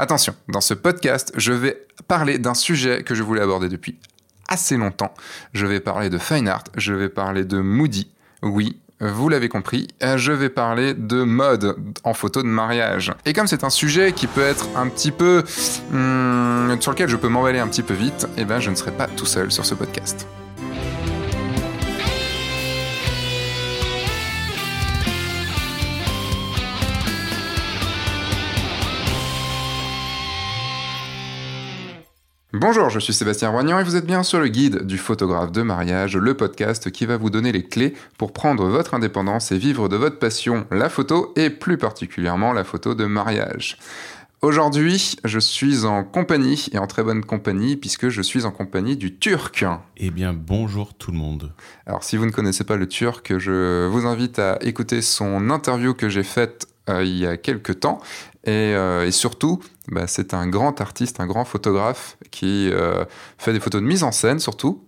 Attention, dans ce podcast, je vais parler d'un sujet que je voulais aborder depuis assez longtemps. Je vais parler de fine art, je vais parler de Moody. Oui, vous l'avez compris, je vais parler de mode en photo de mariage. Et comme c'est un sujet qui peut être un petit peu... hum, sur lequel je peux m'emballer un petit peu vite, eh ben je ne serai pas tout seul sur ce podcast. Bonjour, je suis Sébastien Roignan et vous êtes bien sur le guide du photographe de mariage, le podcast qui va vous donner les clés pour prendre votre indépendance et vivre de votre passion, la photo et plus particulièrement la photo de mariage. Aujourd'hui, je suis en compagnie et en très bonne compagnie puisque je suis en compagnie du Turc. Eh bien, bonjour tout le monde. Alors, si vous ne connaissez pas le Turc, je vous invite à écouter son interview que j'ai faite il y a quelques temps. Et, euh, et surtout, bah, c'est un grand artiste, un grand photographe qui euh, fait des photos de mise en scène surtout,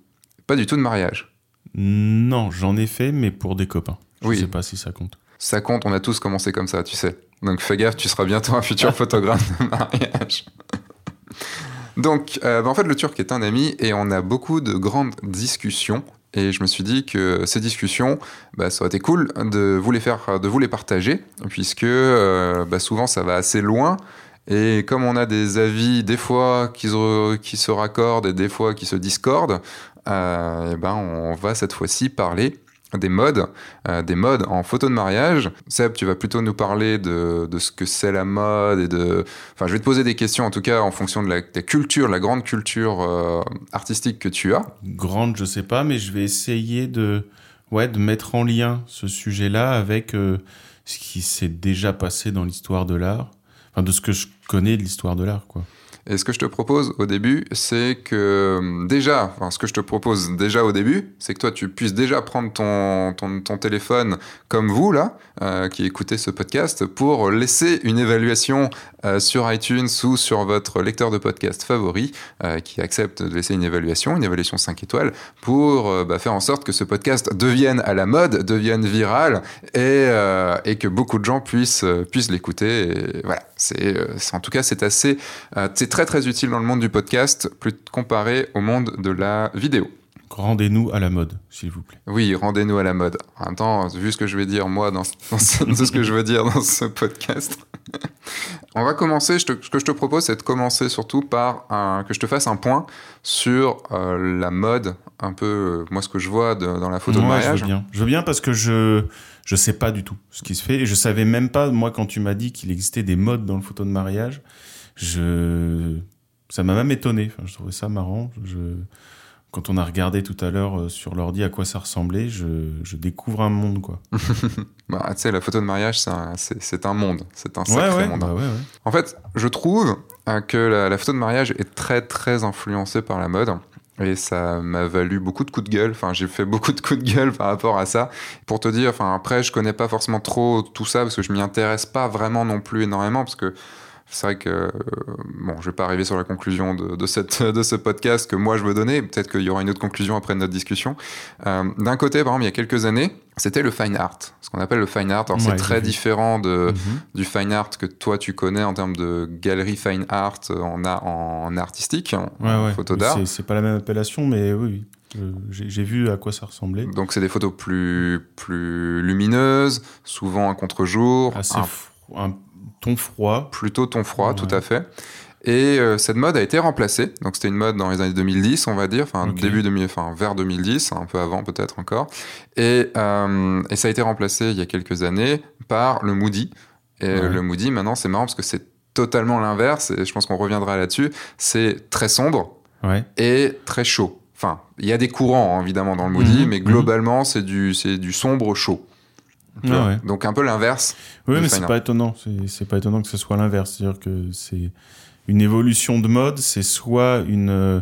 pas du tout de mariage. Non, j'en ai fait, mais pour des copains. Je Oui. sais pas si ça compte. Ça compte, on a tous commencé comme ça, tu sais. Donc fais gaffe, tu seras bientôt un futur photographe de mariage. Donc, euh, bah, en fait, le Turc est un ami et on a beaucoup de grandes discussions. Et je me suis dit que ces discussions, bah, ça aurait été cool de vous les faire, de vous les partager, puisque euh, bah, souvent ça va assez loin. Et comme on a des avis des fois qui se, raccordent et des fois qui se discordent, euh, eh ben on va cette fois-ci parler des modes, euh, des modes en photo de mariage. Seb, tu vas plutôt nous parler de, de ce que c'est la mode et de... Enfin, je vais te poser des questions en tout cas en fonction de la, ta culture, la grande culture euh, artistique que tu as. Grande, je sais pas, mais je vais essayer de, ouais, de mettre en lien ce sujet-là avec euh, ce qui s'est déjà passé dans l'histoire de l'art. Enfin, de ce que je connais de l'histoire de l'art, quoi. Et ce que je te propose au début, c'est que euh, déjà, enfin ce que je te propose déjà au début, c'est que toi tu puisses déjà prendre ton, ton, téléphone comme vous là, euh, qui écoutez ce podcast, pour laisser une évaluation euh, sur iTunes ou sur votre lecteur de podcast favori, qui accepte de laisser une évaluation, une évaluation 5 étoiles, pour bah, faire en sorte que ce podcast devienne à la mode, devienne viral, et, et que beaucoup de gens puissent, puissent l'écouter. Voilà, c'est, en tout cas c'est assez très très utile dans le monde du podcast, plus comparé au monde de la vidéo. Rendez-nous à la mode, s'il vous plaît. Oui, rendez-nous à la mode. En même temps, vu ce que je vais dire moi dans, dans ce, que je veux dire dans ce podcast, on va commencer. Je te- ce que je te propose, c'est de commencer surtout par un- que je te fasse un point sur euh, la mode, un peu euh, moi ce que je vois de- dans la photo de mariage. Je veux bien. Je veux bien parce que je je sais pas du tout ce qui se fait et je savais même pas moi quand tu m'as dit qu'il existait des modes dans le photo de mariage. Je ça m'a même étonné. Enfin, je trouvais ça marrant. Je quand on a regardé tout à l'heure euh, sur l'ordi à quoi ça ressemblait, je, je découvre un monde quoi. Bah, tu sais, la photo de mariage, c'est un, c'est- c'est un monde, c'est un sacré ouais, monde. bah ouais. En fait, je trouve euh, que la, la photo de mariage est très très influencée par la mode. Et ça m'a valu beaucoup de coups de gueule. Enfin, j'ai fait beaucoup de coups de gueule par rapport à ça. Pour te dire, enfin, après, je connais pas forcément trop tout ça parce que je m'y intéresse pas vraiment non plus énormément parce que c'est vrai que euh, bon, je vais pas arriver sur la conclusion de, de cette de ce podcast que moi je veux donner. Peut-être qu'il y aura une autre conclusion après notre discussion. Euh, D'un côté, par exemple, il y a quelques années, c'était le fine art, ce qu'on appelle le fine art. Alors Ouais, c'est très différent de Mhm. du fine art que toi tu connais en termes de galerie fine art en, a- en artistique, en Ouais, ouais. photo d'art. C'est- pas la même appellation, mais oui, oui. Je- J'ai vu à quoi ça ressemblait. Donc c'est des photos plus, plus lumineuses, souvent un contre-jour, Assez un- fro- un ton froid. plutôt ton froid, Ouais. tout à fait. Et euh, cette mode a été remplacée. Donc c'était une mode dans les années 2010, on va dire, enfin début 2000, enfin vers 2010, un peu avant peut-être encore. Et, euh, et ça a été remplacé il y a quelques années par le Moody. Et Ouais. le Moody, maintenant, c'est marrant parce que c'est totalement l'inverse. Et je pense qu'on reviendra là-dessus. C'est très sombre Ouais. et très chaud. Enfin, il y a des courants hein, évidemment dans le Moody, Mhm, mais mhm. globalement c'est du c'est du sombre chaud. Ah ouais. Donc un peu l'inverse. Oui, mais c'est pas étonnant. C'est- pas étonnant que ce soit l'inverse. C'est-à-dire que c'est une évolution de mode, c'est soit une, euh,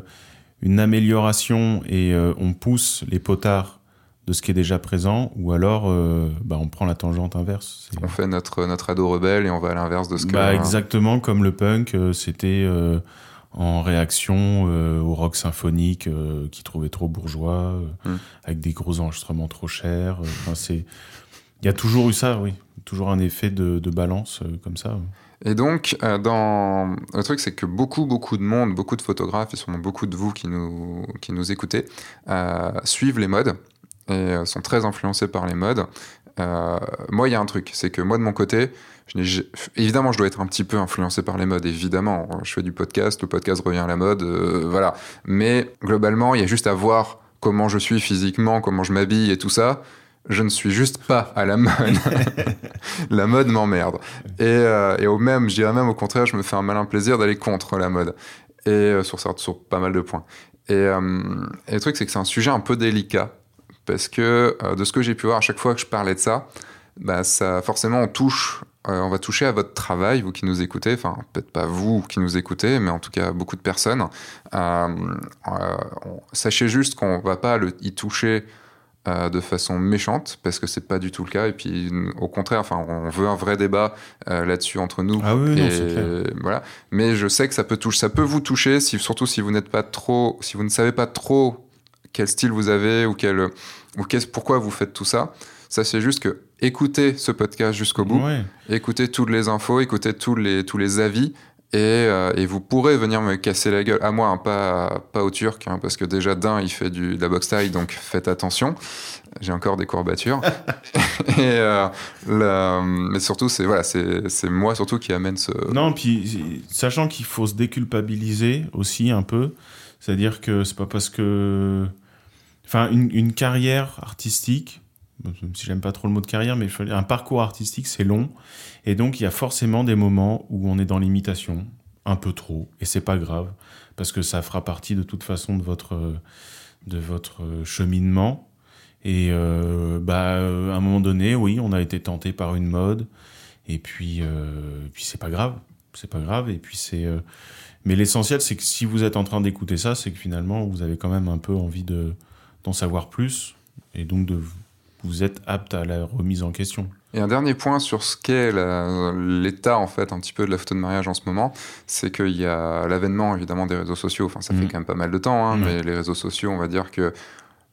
une amélioration et euh, on pousse les potards de ce qui est déjà présent, ou alors euh, bah, on prend la tangente inverse. On fait notre notre ado rebelle et on va à l'inverse de ce que. Bah, exactement comme le punk, c'était euh, en réaction au rock symphonique qui trouvait trop bourgeois, euh, Mm. avec des gros enregistrements trop chers. Enfin, c'est, il y a toujours eu ça, oui, toujours un effet de, balance euh, comme ça. Et donc, euh, le truc, c'est que beaucoup, beaucoup de monde, beaucoup de photographes, et sûrement beaucoup de vous qui nous, qui nous écoutez, euh, suivent les modes et euh, sont très influencés par les modes. Moi, il y a un truc, c'est que moi, de mon côté, évidemment, je dois être un petit peu influencé par les modes, évidemment. Je fais du podcast, le podcast revient à la mode, voilà. Mais globalement, il y a juste à voir comment je suis physiquement, comment je m'habille et tout ça. Je ne suis juste pas à la mode. la mode m'emmerde. Et, euh, et au même, je dirais même au contraire, je me fais un malin plaisir d'aller contre la mode. Et euh, sur, sur pas mal de points. Et, euh, et le truc, c'est que c'est un sujet un peu délicat. Parce que euh, de ce que j'ai pu voir à chaque fois que je parlais de ça, bah, ça forcément on touche, on va toucher à votre travail, vous qui nous écoutez, enfin peut-être pas vous qui nous écoutez, mais en tout cas beaucoup de personnes. On- sachez juste qu'on va pas le, y toucher euh, de façon méchante parce que c'est pas du tout le cas et puis au contraire enfin on veut un vrai débat euh, là-dessus entre nous Ah oui, et clair. voilà mais je sais que ça peut toucher ça peut vous toucher si surtout si vous n'êtes pas trop si vous ne savez pas trop quel style vous avez ou quel ou qu'est-ce pourquoi vous faites tout ça ça c'est juste que écoutez ce podcast jusqu'au bout Ouais. écoutez toutes les infos, écoutez tous les, tous les avis, et, euh, et vous pourrez venir me casser la gueule. À moi, hein, pas, pas au turc, hein, parce que déjà d'un, il fait du, de la boxe taille, donc faites attention. J'ai encore des courbatures. et, euh, la- mais surtout, c'est voilà, c'est c'est moi surtout qui amène ce. Non, puis sachant qu'il faut se déculpabiliser aussi un peu, c'est-à-dire que c'est pas parce que. Enfin, une, une carrière artistique, même si j'aime pas trop le mot de carrière, mais un parcours artistique, c'est long. Et donc, il y a forcément des moments où on est dans l'imitation, un peu trop, et c'est pas grave, parce que ça fera partie de toute façon de votre, de votre cheminement. Et euh, bah, à un moment donné, oui, on a été tenté par une mode, et puis, euh, puis c'est pas grave, c'est pas grave. Et puis c'est, euh, mais l'essentiel, c'est que si vous êtes en train d'écouter ça, c'est que finalement, vous avez quand même un peu envie de d'en savoir plus, et donc de vous êtes apte à la remise en question. Et un dernier point sur ce qu'est l'état en fait un petit peu de la photo de mariage en ce moment, c'est qu'il y a l'avènement évidemment des réseaux sociaux. Enfin, ça fait Mhm. quand même pas mal de temps, hein, Ouais. mais les réseaux sociaux, on va dire que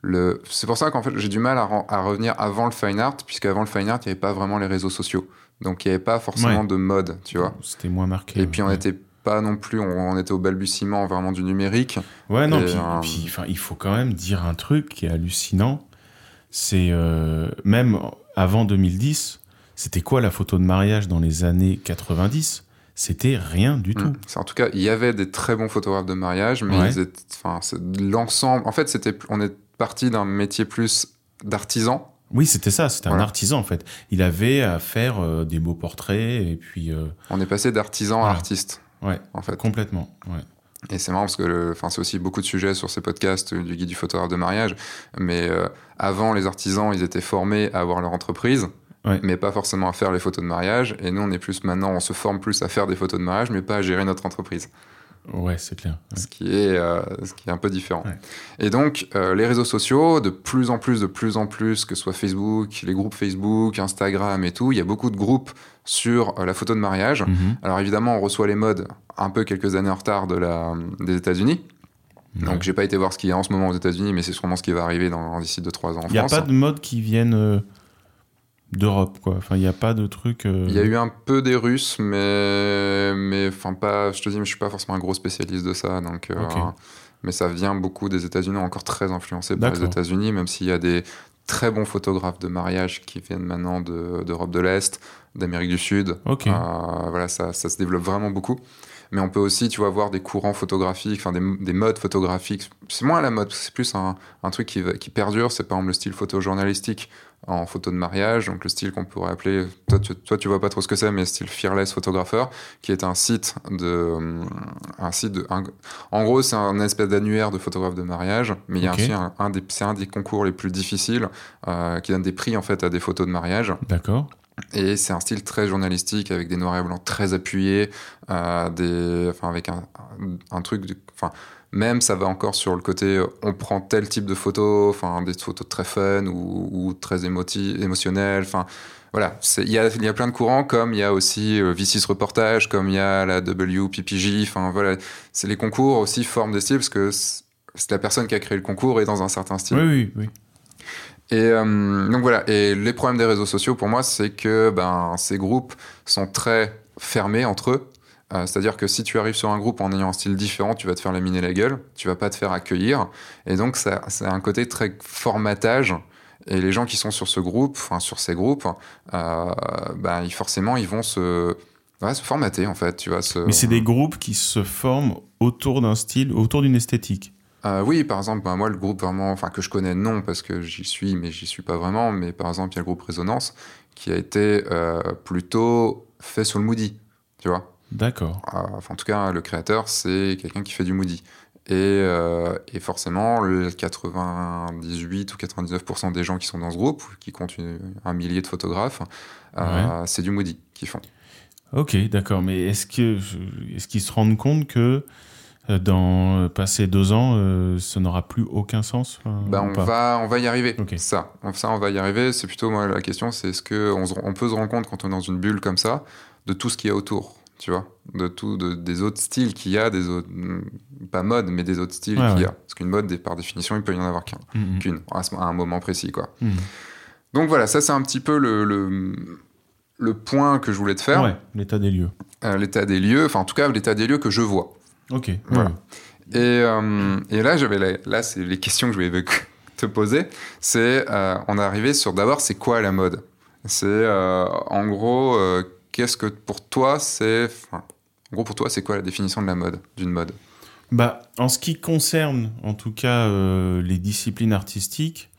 le. C'est pour ça qu'en fait j'ai du mal à, revenir avant le fine art, puisqu'avant le fine art, il n'y avait pas vraiment les réseaux sociaux, donc il n'y avait pas forcément Ouais. de mode, tu vois. C'était moins marqué. Et puis on ouais. était pas non plus, on, on était au balbutiement vraiment du numérique. Ouais, non, Et, puis, euh, puis, il faut quand même dire un truc qui est hallucinant. C'est euh, même avant 2010, c'était quoi la photo de mariage dans les années 90 C'était rien du tout. Mm. C'est- En tout cas, il y avait des très bons photographes de mariage, mais Ouais. l'ensemble. En fait, c'était, on est parti d'un métier plus d'artisan. Oui, c'était ça, c'était un artisan en fait. Il avait à faire euh, des beaux portraits et puis euh, On est passé d'artisan à artiste. Ouais. En fait. complètement. Ouais. Et c'est marrant parce que, enfin, c'est aussi beaucoup de sujets sur ces podcasts euh, du guide du photographe de mariage. Mais euh, avant, les artisans, ils étaient formés à avoir leur entreprise. Ouais. Mais pas forcément à faire les photos de mariage. Et nous, on est plus maintenant, on se forme plus à faire des photos de mariage, mais pas à gérer notre entreprise. Ouais, c'est clair. Ouais. ce qui est, euh, ce qui est un peu différent. Ouais. Et donc, euh, les réseaux sociaux, de plus en plus, de plus en plus, que ce soit Facebook, les groupes Facebook, Instagram et tout, il y a beaucoup de groupes sur euh, la photo de mariage. Mhm. Alors évidemment, on reçoit les modes un peu quelques années en retard de la, des États-Unis. Donc, Ouais. j'ai pas été voir ce qu'il y a en ce moment aux États-Unis, mais c'est sûrement ce qui va arriver d'ici 2-3 ans en Il n'y a pas de modes qui viennent d'Europe, quoi. Enfin, il n'y a pas de trucs. euh, Il y a eu un peu des Russes, mais, mais enfin pas. Je te dis, mais je suis pas forcément un gros spécialiste de ça, donc. euh. Mais ça vient beaucoup des États-Unis, encore très influencé par les. États-Unis, même s'il y a des très bons photographes de mariage qui viennent maintenant de- d'Europe de, l'Est, d'Amérique du Sud. Ok. Euh, voilà, ça, ça se développe vraiment beaucoup. Mais on peut aussi, tu vois, voir des courants photographiques, enfin des, des modes photographiques. C'est moins la mode, c'est plus un, un truc qui, qui perdure. C'est par exemple le style photojournalistique en photo de mariage, donc le style qu'on pourrait appeler, toi tu, toi tu vois pas trop ce que c'est, mais style Fearless Photographer, qui est un site de, un site de, un- en gros c'est un espèce d'annuaire de photographes de mariage, mais il y a Ok. aussi un, un des, c'est un des concours les plus difficiles, euh, qui donne des prix en fait à des photos de mariage. D'accord. Et c'est un style très journalistique avec des noirs et blancs très appuyés, euh, des, enfin avec un, un, truc, enfin même ça va encore sur le côté, on prend tel type de photo, enfin des photos très fun ou, très émoti- émotionnelles, enfin voilà, il y a, y a plein de courants, comme il y a aussi euh, V6 Reportage, comme il y a la WPPJ, enfin voilà, c'est les concours aussi forment des styles parce que c'est la personne qui a créé le concours est dans un certain style. Oui, oui, oui. Et euh, donc voilà, et les problèmes des réseaux sociaux pour moi, c'est que ben, ces groupes sont très fermés entre eux. Euh, C'est-à-dire que si tu arrives sur un groupe en ayant un style différent, tu vas te faire laminer la gueule, tu vas pas te faire accueillir. Et donc, ça, c'est un côté très formatage. Et les gens qui sont sur ce groupe, enfin sur ces groupes, euh, ben, ils, forcément, ils vont se, ouais, se formater en fait. Tu vois, se... Mais c'est des groupes qui se forment autour d'un style, autour d'une esthétique. Euh, oui, par exemple, ben, moi, le groupe vraiment, enfin que je connais, non, parce que j'y suis, mais j'y suis pas vraiment. Mais par exemple, il y a le groupe Résonance qui a été euh, plutôt fait sur le Moody, tu vois. D'accord. Euh, enfin, en tout cas, le créateur, c'est quelqu'un qui fait du Moody. Et, euh, et forcément, le 98 ou 99% des gens qui sont dans ce groupe, qui comptent une- un millier de photographes, c'est du Moody qu'ils font. Ok, d'accord. Mais est-ce qu'ils se rendent compte que dans euh, passer deux ans, euh, ça n'aura plus aucun sens Bah, ou on, va, on va y arriver. Ok. Ça, on- ça, on va y arriver. C'est plutôt moi la question, c'est est-ce que on, peut se rendre compte quand on est dans une bulle comme ça de tout ce qu'il y a autour, tu vois, de tout, de- des autres styles qu'il y a, des autres, hmm, pas mode, mais des autres styles Ouais, qu'il y ouais. a. Parce qu'une mode, par définition, il peut y en avoir qu'un, Mhm. qu'une à, un moment précis, quoi. Mhm. Donc voilà, ça c'est un petit peu le, le, le point que je voulais te faire, Ouais, l'état des lieux. Euh, l'état des lieux, enfin en tout cas l'état des lieux que je vois. Ok. Voilà. Et, euh, et là, j'avais la- là, c'est les questions que je voulais te poser. C'est, euh, on est arrivé sur d'abord, c'est quoi la mode? C'est euh, en gros, qu'est-ce que pour toi c'est, en gros pour toi, c'est quoi la définition de la mode, d'une mode? Bah, en ce qui concerne, en tout cas, les disciplines artistiques,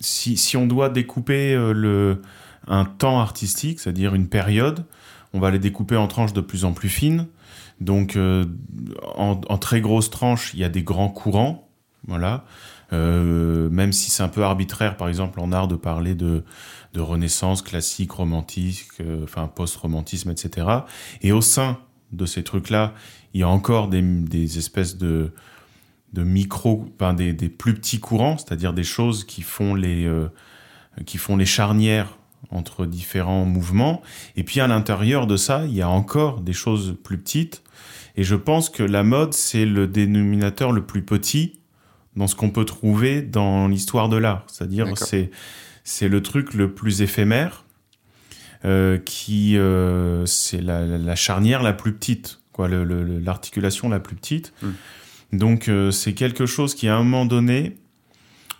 si, si on doit découper le, un temps artistique, c'est-à-dire une période, on va les découper en tranches de plus en plus fines. Donc, euh, en, très grosses tranches, il y a des grands courants, voilà. Euh, même si c'est un peu arbitraire, par exemple, en art, de parler de, renaissance, classique, romantique, euh, enfin post-romantisme, etc. Et au sein de ces trucs-là, il y a encore des, espèces de, micro, des, plus petits courants, c'est-à-dire des choses qui font les, qui font les charnières entre différents mouvements. Et puis à l'intérieur de ça, il y a encore des choses plus petites. Et je pense que la mode, c'est le dénominateur le plus petit dans ce qu'on peut trouver dans l'histoire de l'art. C'est-à-dire, c'est, c'est le truc le plus éphémère, euh, qui, euh, c'est la, la- charnière la plus petite, quoi, le- le- le- l'articulation la plus petite. Mm. Donc, euh, c'est quelque chose qui, à un moment donné,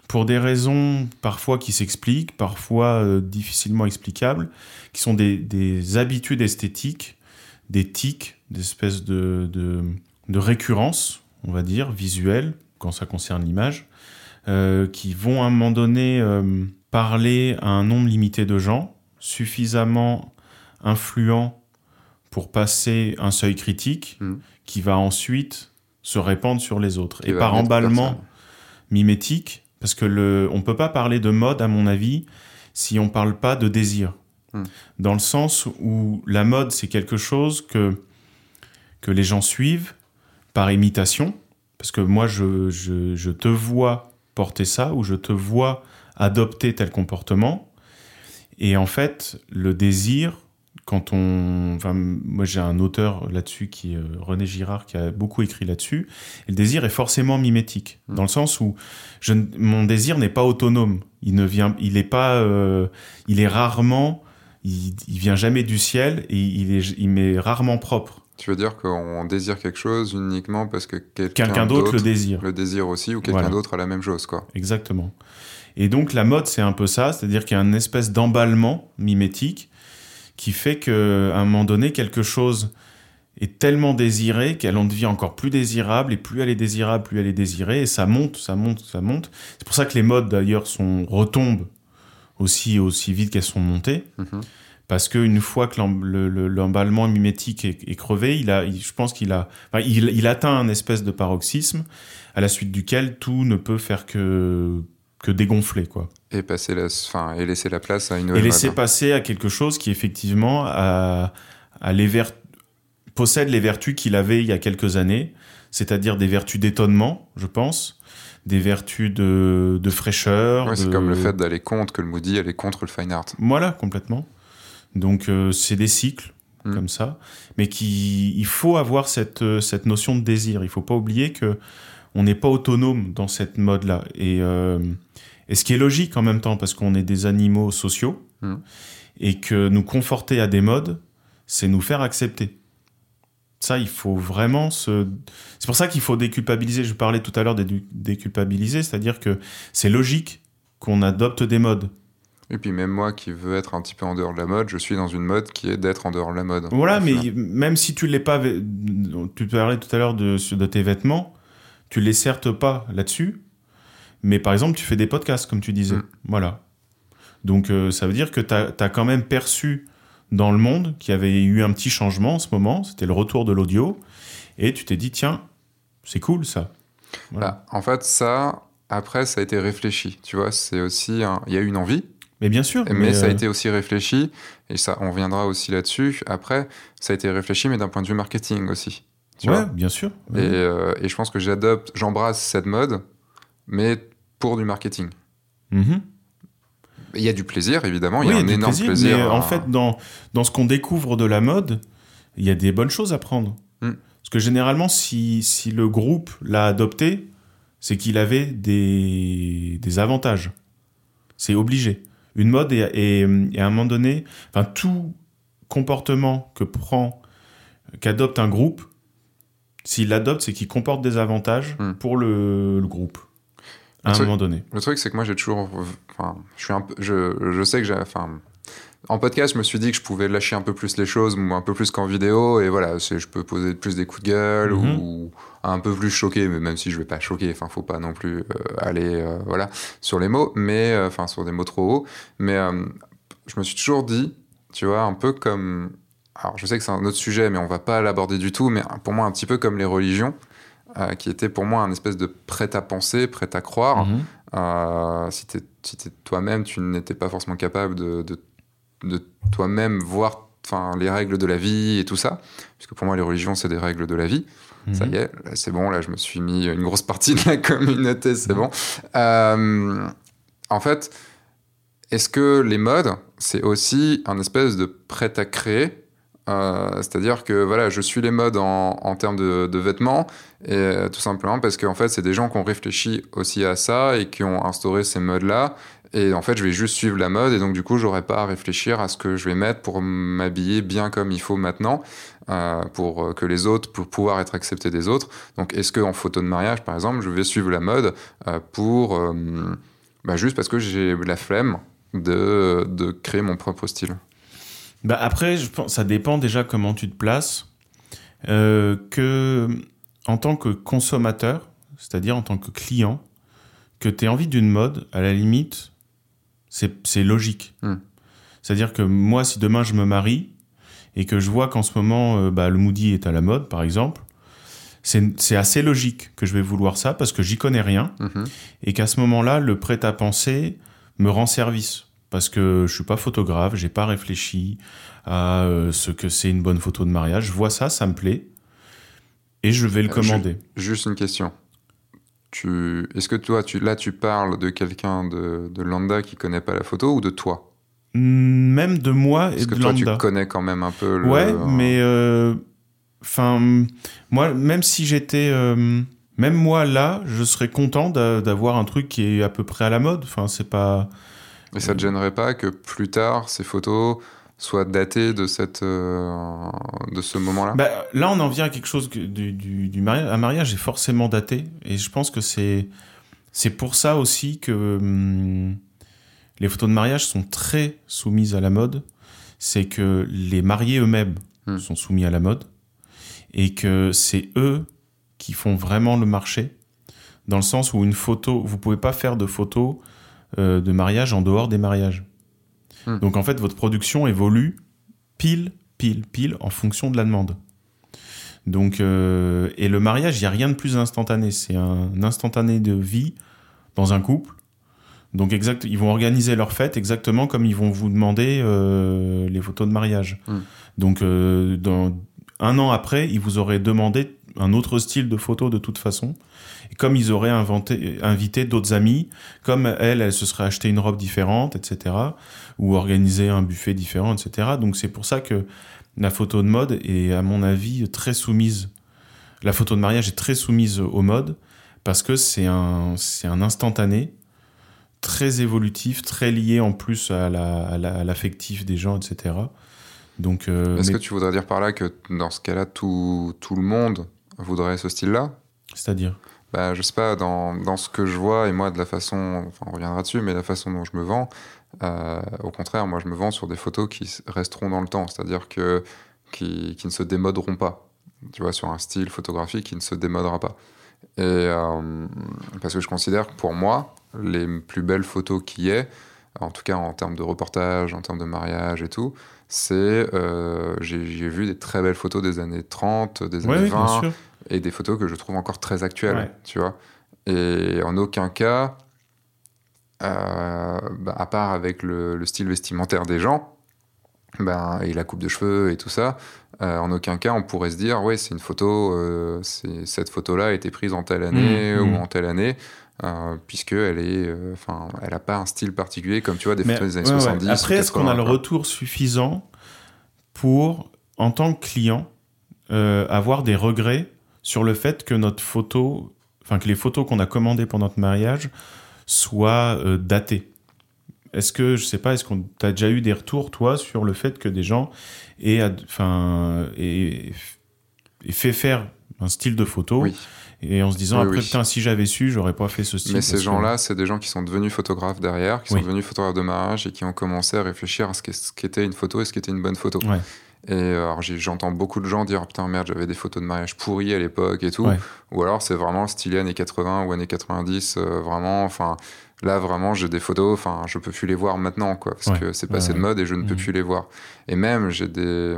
pour des raisons parfois qui s'expliquent, parfois difficilement explicables, qui sont des, des habitudes esthétiques, des tics, des espèces de, de, de récurrence, on va dire, visuelle, quand ça concerne l'image, euh, qui vont à un moment donné euh, parler à un nombre limité de gens, suffisamment influents pour passer un seuil critique, Mhm. qui va ensuite se répandre sur les autres. Et par emballement mimétique, parce que le, on peut pas parler de mode, à mon avis, si on parle pas de désir. Hmm. Dans le sens où la mode, c'est quelque chose que, que les gens suivent par imitation, parce que moi, je, je, je te vois porter ça, ou je te vois adopter tel comportement. Et en fait, le désir, quand on. Enfin, moi, j'ai un auteur là-dessus qui est euh, René Girard qui a beaucoup écrit là-dessus. Et le désir est forcément mimétique, Mm. dans le sens où je, mon désir n'est pas autonome. Il ne vient, il est pas, euh, il est rarement, il, il vient jamais du ciel et il est, il m'est rarement propre. Tu veux dire qu'on désire quelque chose uniquement parce que quelqu'un, d'autre le désire. le désire aussi ou quelqu'un Voilà. d'autre a la même chose, quoi. Exactement. Et donc la mode, c'est un peu ça, c'est-à-dire qu'il y a une espèce d'emballement mimétique qui fait que à un moment donné, quelque chose est tellement désiré qu'elle en devient encore plus désirable, et plus elle est désirable, plus elle est désirée, et ça monte, ça monte, ça monte. C'est pour ça que les modes d'ailleurs sont retombent aussi aussi vite qu'elles sont montées, Mhm. Parce qu'une fois que l'em- le- le- l'emballement mimétique est, est crevé, il a, il- je pense qu'il a, enfin, il, il atteint un espèce de paroxysme à la suite duquel tout ne peut faire que que dégonfler quoi Et passer la, enfin, et laisser la place à une et laisser passer à quelque chose qui effectivement a, a les ver- possède les vertus qu'il avait il y a quelques années c'est-à-dire des vertus d'étonnement je pense des vertus de, de fraîcheur Ouais, c'est comme le fait d'aller contre que le Moody allait contre le fine art. Voilà, complètement. Donc euh, c'est des cycles Mm. comme ça, mais qui il faut avoir cette euh, cette notion de désir. Il faut pas oublier que on n'est pas autonome dans cette mode là et euh, et ce qui est logique en même temps parce qu'on est des animaux sociaux Mm. et que nous conforter à des modes c'est nous faire accepter. Ça, il faut vraiment se. C'est pour ça qu'il faut déculpabiliser. Je parlais tout à l'heure de déculpabiliser, c'est-à-dire que c'est logique qu'on adopte des modes. Et puis même moi qui veux être un petit peu en dehors de la mode, je suis dans une mode qui est d'être en dehors de la mode. Voilà, mais même si tu l'es pas, tu parlais tout à l'heure de, de tes vêtements, tu les certes pas là-dessus, mais par exemple tu fais des podcasts comme tu disais. Mm. Voilà. Donc euh, ça veut dire que tu as, quand même perçu dans le monde qu'il y avait eu un petit changement en ce moment, c'était le retour de l'audio, et tu t'es dit tiens, c'est cool ça. Bah, en fait ça, après ça a été réfléchi, tu vois, c'est aussi, il y a eu une envie, mais bien sûr. Mais, ça a euh, été aussi réfléchi, et ça, on reviendra aussi là-dessus. Après, ça a été réfléchi, mais d'un point de vue marketing aussi. Tu ouais, bien sûr. Euh, et, je pense que j'adopte, j'embrasse cette mode, mais pour du marketing. Mm-hmm. Il y a du plaisir, évidemment. il y a, un énorme plaisir. mais en fait, dans, dans ce qu'on découvre de la mode, il y a des bonnes choses à prendre. Mm. Parce que généralement, si, si le groupe l'a adopté, c'est qu'il avait des, des avantages. C'est obligé une mode et, à un moment donné, enfin tout comportement que prend, qu'adopte un groupe, s'il l'adopte, c'est qu'il comporte des avantages hmm. pour le, groupe à un moment donné. Le truc, c'est que moi, j'ai toujours, enfin, je suis un peu, je, je sais que j'ai, enfin, en podcast, je me suis dit que je pouvais lâcher un peu plus les choses, un peu plus qu'en vidéo, et voilà, je peux poser plus des coups de gueule mhm. ou un peu plus choquer, mais même si je vais pas choquer, enfin, faut pas non plus euh, aller, euh, voilà, sur les mots, mais euh, enfin, sur des mots trop hauts. Mais je me suis toujours dit, tu vois, un peu comme, alors je sais que c'est un autre sujet, mais on va pas l'aborder du tout, mais pour moi, un petit peu comme les religions. qui était pour moi un espèce de prêt à penser, prêt à croire. Mhm. si, si toi-même, tu n'étais pas forcément capable de, de de toi-même voir enfin les règles de la vie et tout ça puisque pour moi les religions c'est des règles de la vie ça mhm. y est c'est bon là je me suis mis une grosse partie de la communauté c'est bon euh, en fait est-ce que les modes c'est aussi un espèce de prêt à créer? Euh, c'est-à-dire que voilà, je suis les modes en, termes de, vêtements, et euh, tout simplement parce qu'en fait, c'est des gens qui ont réfléchi aussi à ça et qui ont instauré ces modes-là. Et en fait, je vais juste suivre la mode, et donc du coup, j'aurais pas à réfléchir à ce que je vais mettre pour m'habiller bien comme il faut maintenant, euh, pour que les autres, pour pouvoir être accepté des autres. Donc, est-ce que en photo de mariage, par exemple, je vais suivre la mode pour bah, juste parce que j'ai la flemme de, de créer mon propre style? Bah après, je pense, ça dépend déjà comment tu te places. Euh, que en tant que consommateur, c'est-à-dire en tant que client, que tu aies envie d'une mode, à la limite, c'est logique. Hmm. C'est-à-dire que moi, si demain je me marie et que je vois qu'en ce moment, euh, bah, le Moody est à la mode, par exemple, c'est assez logique que je vais vouloir ça parce que j'y connais rien mhm. et qu'à ce moment-là, le prêt-à-penser me rend service parce que je suis pas photographe, j'ai pas réfléchi à euh, ce que c'est une bonne photo de mariage. Je vois ça, ça me plaît, et je vais le euh, commander. Juste une question. Tu... Est-ce que toi, tu... là, tu parles de quelqu'un de, de lambda qui connaît pas la photo ou de toi? Même de moi et de que toi, tu connais quand même un peu le... Ouais, mais... Euh, enfin, moi, même si j'étais... Même moi, là, je serais content d'avoir un truc qui est à peu près à la mode. Enfin, c'est pas... Et ça ne te gênerait pas que plus tard, ces photos soient datées de, cette, euh, de ce moment-là? Bah, Là, on en vient à quelque chose du, du, mariage. Un mariage est forcément daté. Et je pense que c'est, c'est pour ça aussi que hum, les photos de mariage sont très soumises à la mode. C'est que les mariés eux-mêmes hmm. sont soumis à la mode. Et que c'est eux qui font vraiment le marché. Dans le sens où une photo, vous pouvez pas faire de photos euh, de mariage en dehors des mariages. Hmm. Donc en fait, votre production évolue pile, pile, pile en fonction de la demande. Donc, euh, et le mariage, il n'y a rien de plus instantané. C'est un instantané de vie dans un couple. Donc, exact, ils vont organiser leur fête exactement comme ils vont vous demander euh, les photos de mariage. Hmm. Donc, dans, un an après, ils vous auraient demandé un autre style de photo de toute façon. Comme ils auraient inventé, invité d'autres amis, comme elle, elle se serait acheté une robe différente, etc. Ou organisé un buffet différent, etc. Donc c'est pour ça que la photo de mode est, à mon avis, très soumise. La photo de mariage est très soumise au mode parce que c'est un, c'est un instantané très évolutif, très lié en plus à, la, à l'affectif des gens, etc. Donc, euh, Est-ce mais- que tu voudrais dire par là que dans ce cas-là, tout, tout le monde voudrait ce style-là? C'est-à-dire? Bah, Je sais pas, dans, dans ce que je vois, et moi, de la façon, enfin, on reviendra dessus, mais la façon dont je me vends, euh, au contraire, moi, je me vends sur des photos qui resteront dans le temps, c'est-à-dire que qui, qui ne se démoderont pas. Tu vois, sur un style photographique qui ne se démodera pas. Et euh, parce que je considère que pour moi, les plus belles photos qu'il y ait, en tout cas en termes de reportage, en termes de mariage et tout, c'est euh, j'ai vu des très belles photos des années 30, des Ouais, années oui, bien 20, sûr. Et des photos que je trouve encore très actuelles, Ouais. tu vois. Et en aucun cas, euh, bah, à part avec le, le style vestimentaire des gens, ben, et la coupe de cheveux et tout ça, euh, en aucun cas on pourrait se dire, ouais, c'est une photo, euh, cette photo-là a été prise en telle année Mmh, ou mmh. en telle année, euh, puisqu'elle est, euh, elle n'a pas un style particulier comme tu vois des Mais, photos des années ouais, ouais. 70. Après, est-ce qu'on a le 80, quoi. retour suffisant pour, en tant que client, euh, avoir des regrets sur le fait que notre photo, enfin que les photos qu'on a commandées pour notre mariage soient euh, datées Est-ce que, je sais pas, est-ce qu'on t'a déjà eu des retours, toi, sur le fait que des gens aient, enfin, aient- aient fait faire un style de photo Oui. et en se disant Oui, après, oui. putain, si j'avais su, j'aurais pas fait ce style. Mais ces que- gens-là, c'est des gens qui sont devenus photographes derrière, qui sont devenus photographes de mariage et qui ont commencé à réfléchir à ce qu'était une photo et ce qu'était une bonne photo. Ouais. Et euh, alors, j'entends beaucoup de gens dire putain merde j'avais des photos de mariage pourries à l'époque et tout. Ouais. Ou alors c'est vraiment stylé années 80 ou années 90 euh, vraiment. Enfin là vraiment j'ai des photos. Enfin je peux plus les voir maintenant quoi parce Ouais. que c'est passé Ouais, de mode et je ne peux Mhm. plus les voir. Et même j'ai des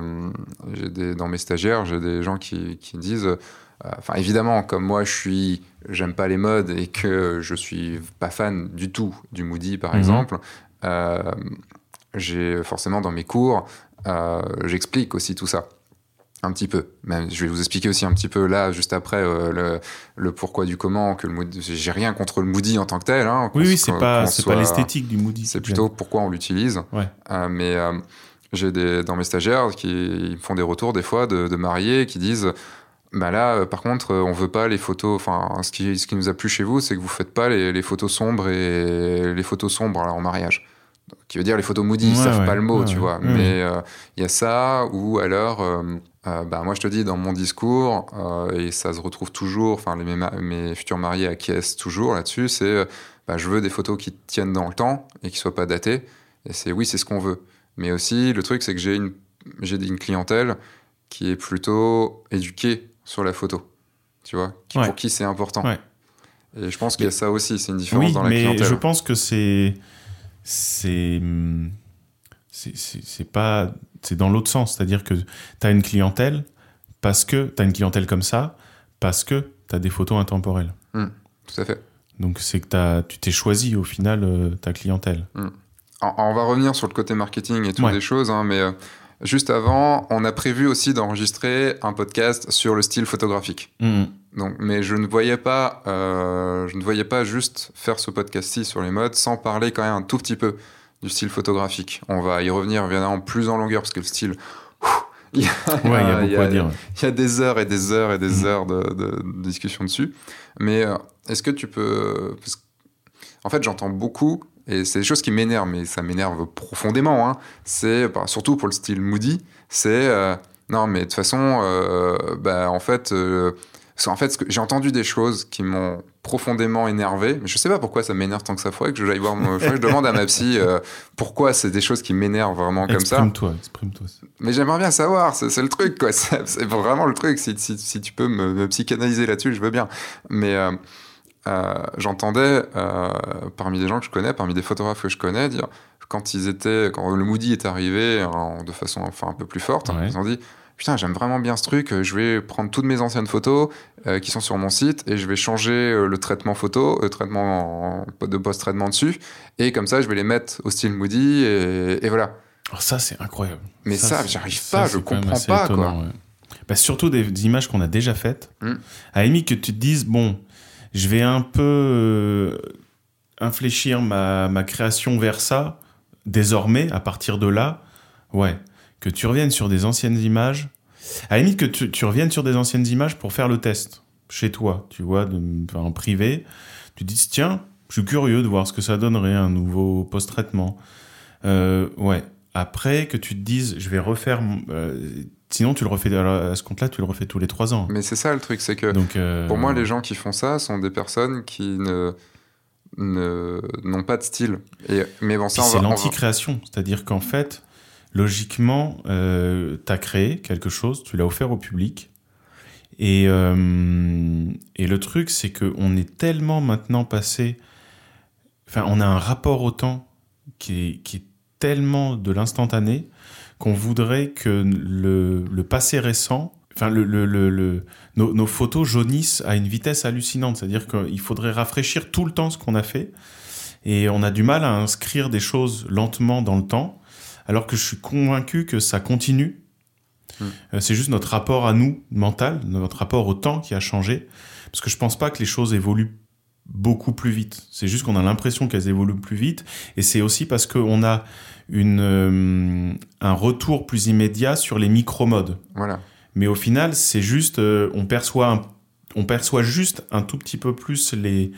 j'ai des dans mes stagiaires j'ai des gens qui qui disent euh, Enfin, évidemment, comme moi, je suis, j'aime pas les modes et que je suis pas fan du tout du Moody, par Mhm. exemple. euh, j'ai forcément dans mes cours, j'explique aussi tout ça. Un petit peu. Même, je vais vous expliquer aussi un petit peu là, juste après, euh, le, le pourquoi du comment. Que le Moody, j'ai rien contre le Moody en tant que tel. Hein, Oui, oui, c'est pas, qu'on c'est soit- pas l'esthétique du Moody. c'est plutôt pourquoi on l'utilise. Ouais. Euh, mais euh, j'ai des dans mes stagiaires qui ils me font des retours des fois de, de mariés qui disent bah là euh, par contre euh, on veut pas les photos enfin ce qui ce qui nous a plu chez vous c'est que vous faites pas les, les photos sombres et les photos sombres alors, en mariage qui veut dire les photos moody ils Ouais, savent ouais, pas le mot ouais, tu vois. Mais euh, il y a ça ou alors euh, euh, bah, moi je te dis dans mon discours euh, et ça se retrouve toujours enfin mes, mes futurs mariés acquiescent toujours là-dessus c'est bah, je veux des photos qui tiennent dans le temps et qui soient pas datées. Et c'est oui c'est ce qu'on veut. Mais aussi le truc c'est que j'ai une j'ai une clientèle qui est plutôt éduquée sur la photo tu vois qui- pour qui c'est important. Et je pense qu'il y a ça aussi c'est une différence Oui, dans la mais clientèle. je pense que c'est c'est c'est- pas c'est dans l'autre sens, c'est-à-dire que tu as une clientèle parce que tu as une clientèle comme ça parce que tu as des photos intemporelles. tout à fait Donc c'est que tu t'es choisi au final euh, ta clientèle. Alors, on va revenir sur le côté marketing et toutes Ouais. les choses, hein, mais euh, juste avant, on a prévu aussi d'enregistrer un podcast sur le style photographique. Mhm. Donc, mais je ne voyais pas, euh, je ne voyais pas juste faire ce podcast-ci sur les modes sans parler quand même un tout petit peu du style photographique. On va y revenir évidemment plus en longueur parce que le style, il y a, des heures et des heures et des Mhm. heures de, de- de discussion dessus. Mais euh, est-ce que tu peux. parce que- En fait, j'entends beaucoup, et c'est des choses qui m'énervent, mais ça m'énerve profondément. hein. C'est, bah, surtout pour le style Moody, c'est. euh, non, mais de toute façon, bah, en fait. Parce qu'en fait, j'ai entendu des choses qui m'ont profondément énervé, mais je sais pas pourquoi ça m'énerve tant que ça. Faudrait que j'aille voir. Mon... faudrait que je demande à ma psy euh, pourquoi c'est des choses qui m'énervent vraiment comme ça. Exprime-toi, exprime-toi. Mais j'aimerais bien savoir, c'est le truc, quoi. C'est vraiment le truc. Si, si, si tu peux me, me psychanalyser là-dessus, je veux bien. Mais euh, euh, j'entendais parmi des gens que je connais, parmi des photographes que je connais, dire quand ils étaient, quand le Moody est arrivé en- de façon enfin un peu plus forte, Ouais. ils ont dit putain j'aime vraiment bien ce truc, je vais prendre toutes mes anciennes photos euh, qui sont sur mon site et je vais changer euh, le traitement photo, le traitement en- de post-traitement dessus et comme ça je vais les mettre au style Moody et, et voilà. Alors ça, c'est incroyable. Mais ça, c'est- j'arrive ça, pas, je quand même comprends pas, quoi. ouais. Bah, surtout des, des images qu'on a déjà faites. Mm. À limite que tu te dises, bon, je vais un peu euh, infléchir ma, ma création vers ça, désormais, à partir de là, ouais, que tu reviennes sur des anciennes images. À la limite que tu, tu reviennes sur des anciennes images pour faire le test, chez toi, tu vois, de, enfin, en privé. Tu te dis, tiens, je suis curieux de voir ce que ça donnerait, un nouveau post-traitement. Euh, ouais. après que tu te dises, je vais refaire. euh, sinon, tu le refais à ce compte-là, tu le refais tous les trois ans. Mais c'est ça le truc, c'est que Donc, euh, pour moi, les gens qui font ça sont des personnes qui ne n'ont pas de style. Et, mais bon, ça, c'est l'anti-création. C'est-à-dire qu'en fait, logiquement, euh, tu as créé quelque chose, tu l'as offert au public. Et, euh, et le truc, c'est qu'on est tellement maintenant passé. Enfin, on a un rapport au temps qui est, qui est tellement de l'instantané qu'on voudrait que le, le passé récent. Enfin, le, le- le- nos, nos photos jaunissent à une vitesse hallucinante. C'est-à-dire qu'il faudrait rafraîchir tout le temps ce qu'on a fait. Et on a du mal à inscrire des choses lentement dans le temps, alors que je suis convaincu que ça continue. Mm. Euh, C'est juste notre rapport à nous, mental, notre rapport au temps qui a changé. Parce que je pense pas que les choses évoluent beaucoup plus vite. C'est juste qu'on a l'impression qu'elles évoluent plus vite. Et c'est aussi parce qu'on a une, euh, un retour plus immédiat sur les micro-modes. Voilà. Mais au final, c'est juste, euh, on perçoit, un- on perçoit juste un tout petit peu plus les,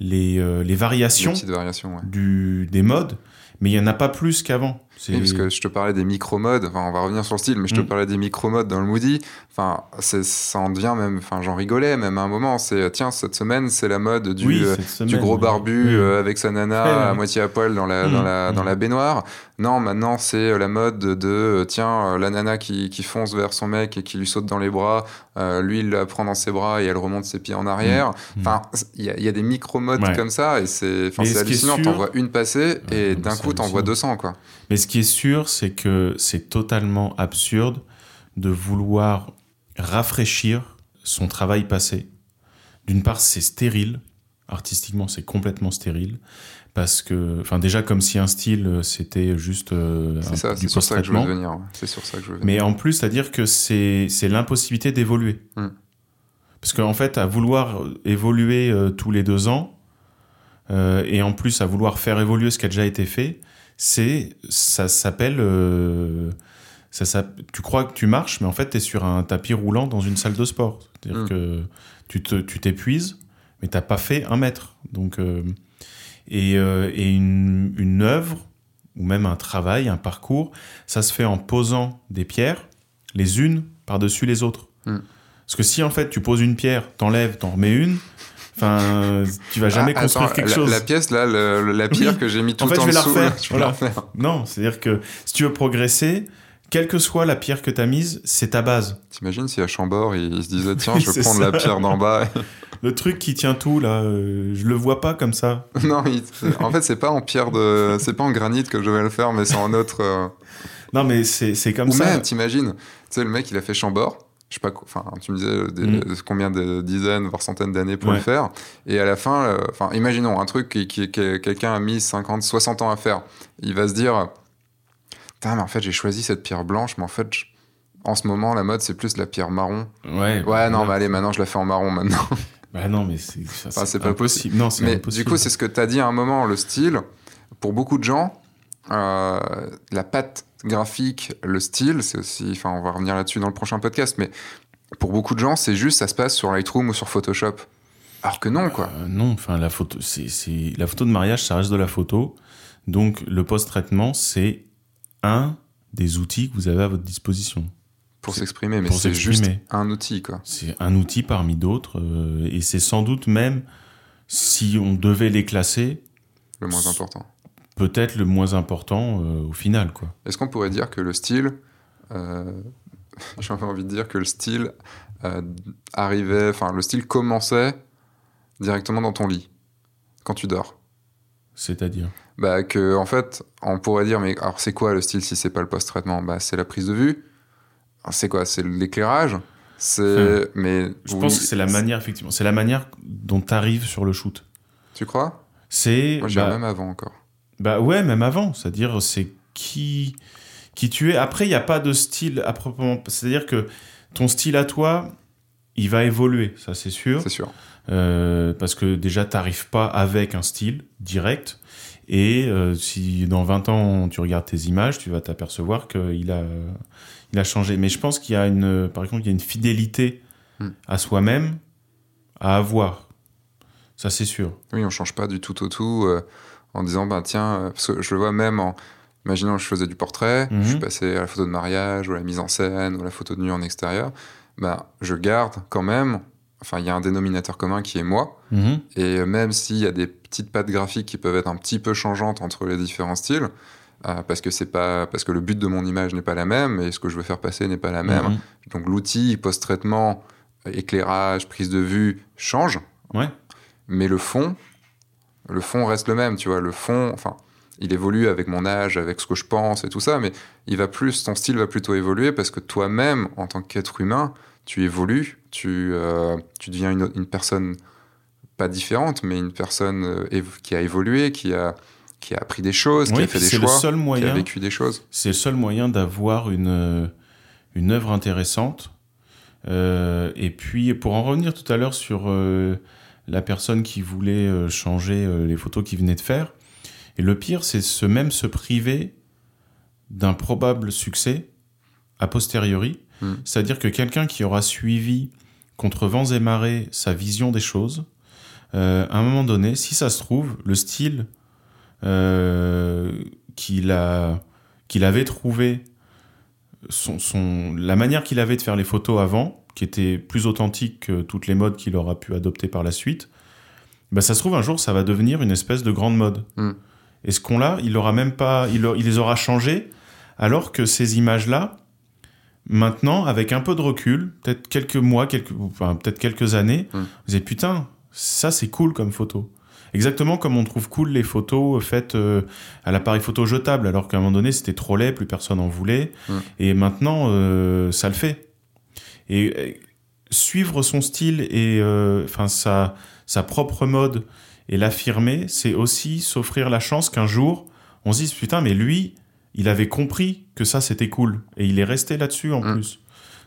les, euh, les variations petites variations, ouais. du, des modes, mais il n'y en a pas plus qu'avant. Oui, parce que je te parlais des micro-modes, enfin on va revenir sur le style, mais je te Mm. parlais des micro-modes dans le Moody, enfin ça en devient même, enfin j'en rigolais même à un moment, c'est tiens cette semaine c'est la mode du, Oui, euh, cette semaine, du gros barbu Oui. euh, avec sa nana Ouais, à moitié à poil dans la, dans Mm, la, dans mm. la baignoire. Non, maintenant c'est euh, la mode de euh, tiens euh, la nana qui, qui fonce vers son mec et qui lui saute dans les bras, euh, lui il la prend dans ses bras et elle remonte ses pieds en arrière. Mm. Enfin il y, a- il y a des micro-modes Ouais. comme ça et c'est hallucinant, sûr- t'en vois une passer et d'un coup t'en vois hallucinant. 200 quoi. Mais ce qui est sûr, c'est que c'est totalement absurde de vouloir rafraîchir son travail passé. D'une part, c'est stérile. Artistiquement, c'est complètement stérile. Parce que, enfin, déjà, comme si un style, euh, c'était juste euh, un- ça, du c'est sur ça que je veux post-traitement. venir. ouais. C'est sur ça que je veux venir. Mais en plus, c'est-à-dire que c'est c'est l'impossibilité d'évoluer. Mm. Parce qu'en fait, à vouloir évoluer euh, tous les deux ans, euh, et en plus à vouloir faire évoluer ce qui a déjà été fait, c'est ça s'appelle... euh, ça, s'app- tu crois que tu marches, mais en fait, tu es sur un tapis roulant dans une salle de sport. C'est-à-dire Mm. que tu te- tu t'épuises, mais t'as pas fait un mètre. Donc, euh, et, euh, et une, une œuvre, ou même un travail, un parcours, ça se fait en posant des pierres, les unes par-dessus les autres. Mm. Parce que si en fait tu poses une pierre, t'enlèves, t'en remets une, enfin, tu vas jamais Ah, construire attends, quelque la, chose. La pièce, là, le- la pierre Oui. que j'ai mis tout En fait, en je vais la refaire. la. Non, c'est-à-dire que si tu veux progresser, quelle que soit la pierre que tu as mise, c'est ta base. T'imagines si à Chambord, il, se disait tiens, je vais prendre ça. la pierre d'en bas. Le truc qui tient tout, là, euh, je le vois pas comme ça. non, il- en fait, c'est pas en pierre de. C'est pas en granit que je vais le faire, mais c'est en autre. euh, Non, mais c'est c'est comme Ou ça. même, t'imagines, tu sais, le mec, il a fait Chambord. Je sais pas, enfin, tu me disais euh, des- Mm. combien de dizaines, voire centaines d'années pour Ouais. le faire. Et à la fin, euh, enfin, imaginons un truc qui, qui- que quelqu'un a mis 50, 60 ans à faire. Il va se dire, putain, mais en fait, j'ai choisi cette pierre blanche, mais en fait, je- en ce moment, la mode, c'est plus la pierre marron. Ouais, Ouais, non, voilà. mais allez, maintenant, je la fais en marron maintenant. Bah non, mais c'est Enfin, c'est pas impossible. Non, c'est Mais impossible. du coup, c'est ce que tu as dit à un moment, le style. Pour beaucoup de gens, euh, la patte graphique, le style, c'est aussi. Enfin, on va revenir là-dessus dans le prochain podcast, mais pour beaucoup de gens, c'est juste, ça se passe sur Lightroom ou sur Photoshop. Alors que non, quoi. Euh, non, enfin la photo, c'est c'est- la photo de mariage, ça reste de la photo. Donc le post-traitement, c'est un des outils que vous avez à votre disposition. Pour s'exprimer, mais pour c'est juste un outil, quoi. C'est un outil parmi d'autres, euh, et c'est sans doute même, si on devait les classer, Le moins important. Peut-être le moins important euh, au final, quoi. Est-ce qu'on pourrait dire que le style. euh, J'ai envie de dire que le style euh, arrivait. Enfin, le style commençait directement dans ton lit, quand tu dors? C'est-à-dire? Bah que en fait, on pourrait dire mais alors c'est quoi le style si c'est pas le post-traitement? Bah c'est la prise de vue. C'est quoi? C'est l'éclairage? C'est mais Je oui, pense que c'est la manière, effectivement, c'est la manière dont tu arrives sur le shoot. Tu crois? C'est. Moi bah, même avant encore. Bah ouais, même avant. C'est-à-dire, c'est qui, qui tu es. Après, il n'y a pas de style à proprement. C'est-à-dire que ton style à toi, il va évoluer, ça c'est sûr. C'est sûr. Euh, parce que déjà, tu n'arrives pas avec un style direct. Et euh, si dans 20 ans, tu regardes tes images, tu vas t'apercevoir qu'il a, il a changé. Mais je pense qu'il y a une, par exemple, il y a une fidélité Hmm. à soi-même à avoir. Ça, c'est sûr. Oui, on change pas du tout au tout euh, en disant bah tiens euh, parce que je le vois même en Imaginons que je faisais du portrait, Mhm. je suis passé à la photo de mariage, ou à la mise en scène, ou à la photo de nu en extérieur. Bah, je garde quand même, enfin, il y a un dénominateur commun qui est moi. Mhm. Et même s'il y a des petites pattes graphiques qui peuvent être un petit peu changeantes entre les différents styles, euh, parce que c'est pas parce que le but de mon image n'est pas la même et ce que je veux faire passer n'est pas la même. Mhm. Donc l'outil post-traitement, éclairage, prise de vue change, Ouais. mais le fond, le fond reste le même. Tu vois, le fond, enfin, il évolue avec mon âge, avec ce que je pense et tout ça, mais il va plus, ton style va plutôt évoluer parce que toi-même, en tant qu'être humain, tu évolues, tu, euh, tu deviens une, une personne pas différente, mais une personne euh, qui a évolué, qui a, qui a appris des choses, qui a fait des le choix, seul qui a vécu des choses. C'est le seul moyen d'avoir une, euh, une œuvre intéressante. Euh, et puis, pour en revenir tout à l'heure sur euh, la personne qui voulait euh, changer euh, les photos qu'il venait de faire, et le pire, c'est ce même se priver d'un probable succès a posteriori. Mm. C'est-à-dire que quelqu'un qui aura suivi contre vents et marées sa vision des choses, euh, à un moment donné, si ça se trouve, le style euh, qu'il a qu'il avait trouvé son, son, la manière qu'il avait de faire les photos avant, qui était plus authentique que toutes les modes qu'il aura pu adopter par la suite, bah ça se trouve un jour ça va devenir une espèce de grande mode. Mm. Et ce qu'on-là, il aura même pas, il, a- il les aura changés, alors que ces images-là, maintenant, avec un peu de recul, peut-être quelques mois, quelques, enfin peut-être quelques années, Mm. vous êtes putain, ça c'est cool comme photo. Exactement comme on trouve cool les photos faites euh, à l'appareil photo jetable, alors qu'à un moment donné c'était trop laid, plus personne en voulait. Mm. Et maintenant, euh, ça le fait. Et euh, suivre son style et euh, enfin sa, sa propre mode et l'affirmer, c'est aussi s'offrir la chance qu'un jour on se dise putain, mais lui, il avait compris que ça c'était cool et il est resté là-dessus en Mm. plus.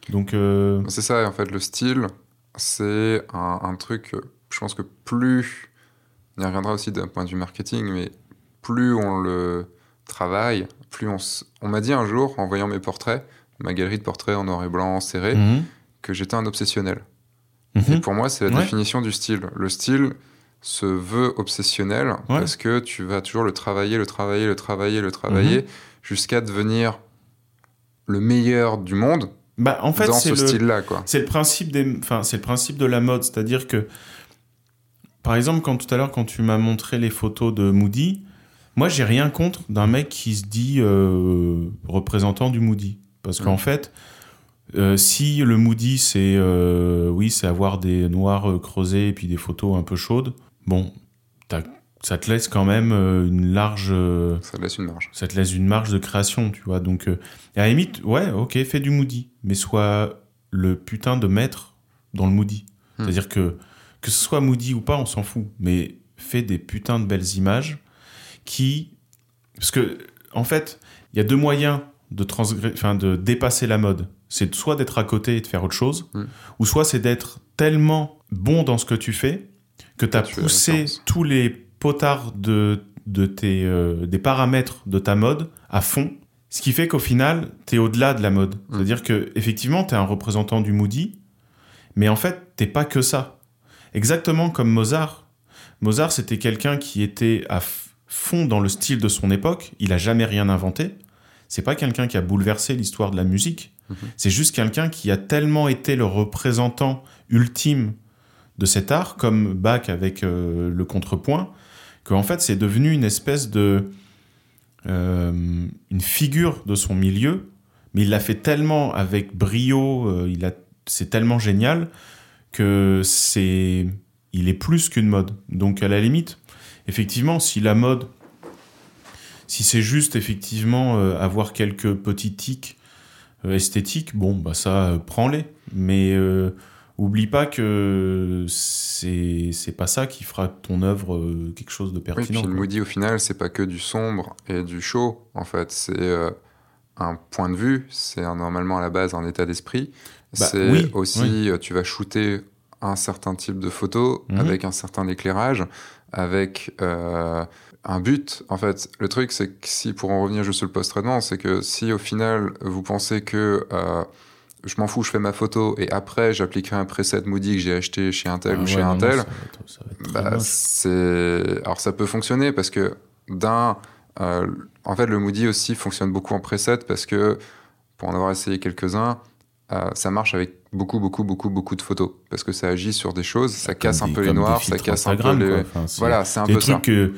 Donc euh, C'est ça, en fait, le style, c'est un, un truc, je pense que plus, on y reviendra aussi d'un point de vue marketing, mais plus on le travaille, plus on... s- On m'a dit un jour, en voyant mes portraits, ma galerie de portraits en noir et blanc serré, mhm, que j'étais un obsessionnel. Et mhm. pour moi, c'est la Ouais. définition du style. Le style se veut obsessionnel parce que tu vas toujours le travailler, le travailler, le travailler, le travailler, Mhm. jusqu'à devenir le meilleur du monde bah en fait dans c'est ce le style-là, quoi. C'est le principe des, enfin, c'est le principe de la mode, c'est-à-dire que, par exemple, quand tout à l'heure, quand tu m'as montré les photos de Moody, moi, j'ai rien contre d'un mec qui se dit euh, représentant du Moody, parce qu'en Mhm. fait, euh, si le Moody, c'est, euh, oui, c'est avoir des noirs euh, creusés et puis des photos un peu chaudes, bon, ça te laisse quand même une large Ça laisse une marge. ça te laisse une marge de création, tu vois. Donc, euh, et à la limite, ouais, ok, fais du Moody, mais sois le putain de maître dans le Moody. Hmm. C'est-à-dire que que ce soit Moody ou pas, on s'en fout, mais fais des putains de belles images qui, parce que en fait, il y a deux moyens de transgré- enfin de dépasser la mode. C'est soit d'être à côté et de faire autre chose, Hmm. ou soit c'est d'être tellement bon dans ce que tu fais que tu as tu poussé tous les potards de, de tes, euh, des paramètres de ta mode à fond. Ce qui fait qu'au final, tu es au-delà de la mode. Mm. C'est-à-dire que effectivement, tu es un représentant du Moody, mais en fait, t'es pas que ça. Exactement comme Mozart. Mozart, c'était quelqu'un qui était à fond dans le style de son époque. Il a jamais rien inventé. C'est pas quelqu'un qui a bouleversé l'histoire de la musique. Mhm. C'est juste quelqu'un qui a tellement été le représentant ultime de cet art, comme Bach avec euh, le contrepoint, qu'en fait c'est devenu une espèce de euh, une figure de son milieu, mais il l'a fait tellement avec brio, euh, il a c'est tellement génial que c'est il est plus qu'une mode. Donc à la limite, effectivement, si la mode si c'est juste effectivement avoir quelques petits tics esthétiques, bon bah ça euh, prends-les, mais euh, oublie pas que c'est c'est pas ça qui fera ton œuvre euh, quelque chose de Oui, puis pertinent. le. Moody, au final, c'est pas que du sombre et du chaud, en fait. C'est euh, un point de vue, c'est normalement à la base un état d'esprit. Bah, c'est oui, aussi, tu vas shooter un certain type de photo Mhm. avec un certain éclairage, avec euh, un but. En fait, le truc, c'est que si, pour en revenir juste sur le post-traitement, c'est que si au final, vous pensez que euh, je m'en fous, je fais ma photo et après, j'appliquerai un preset Moody que j'ai acheté chez un tel Ah ou chez un tel, ça ça bah, c'est alors ça peut fonctionner parce que d'un Euh, en fait, le Moody aussi fonctionne beaucoup en preset parce que, pour en avoir essayé quelques-uns, euh, ça marche avec beaucoup, beaucoup, beaucoup, beaucoup de photos parce que ça agit sur des choses, ça casse un peu les noirs, ça casse un peu les. voilà, c'est un des peu trucs que, de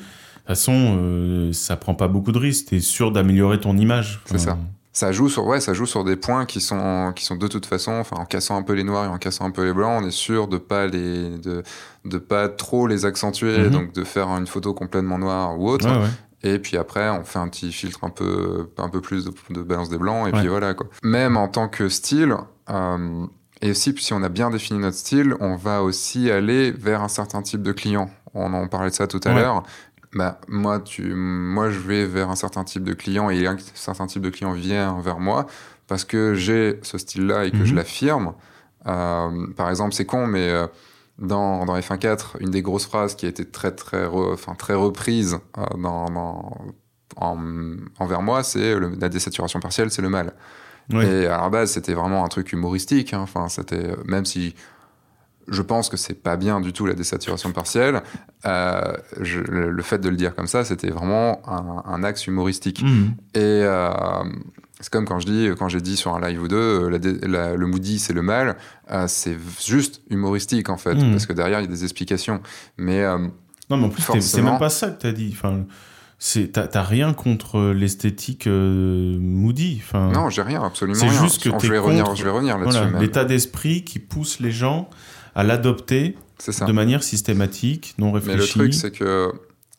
toute façon, euh, ça prend pas beaucoup de risques. T'es sûr d'améliorer ton image. C'est ça. Ça joue sur, ouais, ça joue sur des points qui sont, qui sont de toute façon, enfin, en cassant un peu les noirs et en cassant un peu les blancs, on est sûr de pas les, de, de pas trop les accentuer, Mhm. donc de faire une photo complètement noire ou autre. Ouais, ouais. Et puis après, on fait un petit filtre un peu, un peu plus de, de balance des blancs, et Ouais. puis voilà quoi. Même en tant que style, euh, et aussi si on a bien défini notre style, on va aussi aller vers un certain type de client. On en parlait de ça tout à Ouais. l'heure. Bah, moi, tu, moi, je vais vers un certain type de client et un certain type de client vient vers moi parce que j'ai ce style-là et que je Mhm. l'affirme. Euh, par exemple, c'est con, mais euh, dans, dans F1.4, une des grosses phrases qui a été très, très, re- enfin, très reprise euh, dans, dans- en- envers moi, c'est la désaturation partielle, c'est le mal. Ouais. Et à la base, c'était vraiment un truc humoristique. hein. Enfin, c'était même si je pense que c'est pas bien du tout la désaturation partielle, euh, je- le, le fait de le dire comme ça, c'était vraiment un, un axe humoristique. Mhm. Et euh, c'est comme quand je dis, quand j'ai dit sur un live ou deux, euh, la dé- la- le moody c'est le mal, euh, c'est juste humoristique en fait, Mhm. parce que derrière il y a des explications. Mais Non, mais en plus, c'est même pas ça que t'as dit. Enfin, c'est- t'as rien contre l'esthétique euh, moody. Enfin, non, j'ai rien, absolument C'est juste que je vais revenir, je vais revenir là-dessus. voilà, l'état d'esprit qui pousse les gens à l'adopter de manière systématique, non Mais réfléchie. le truc, c'est que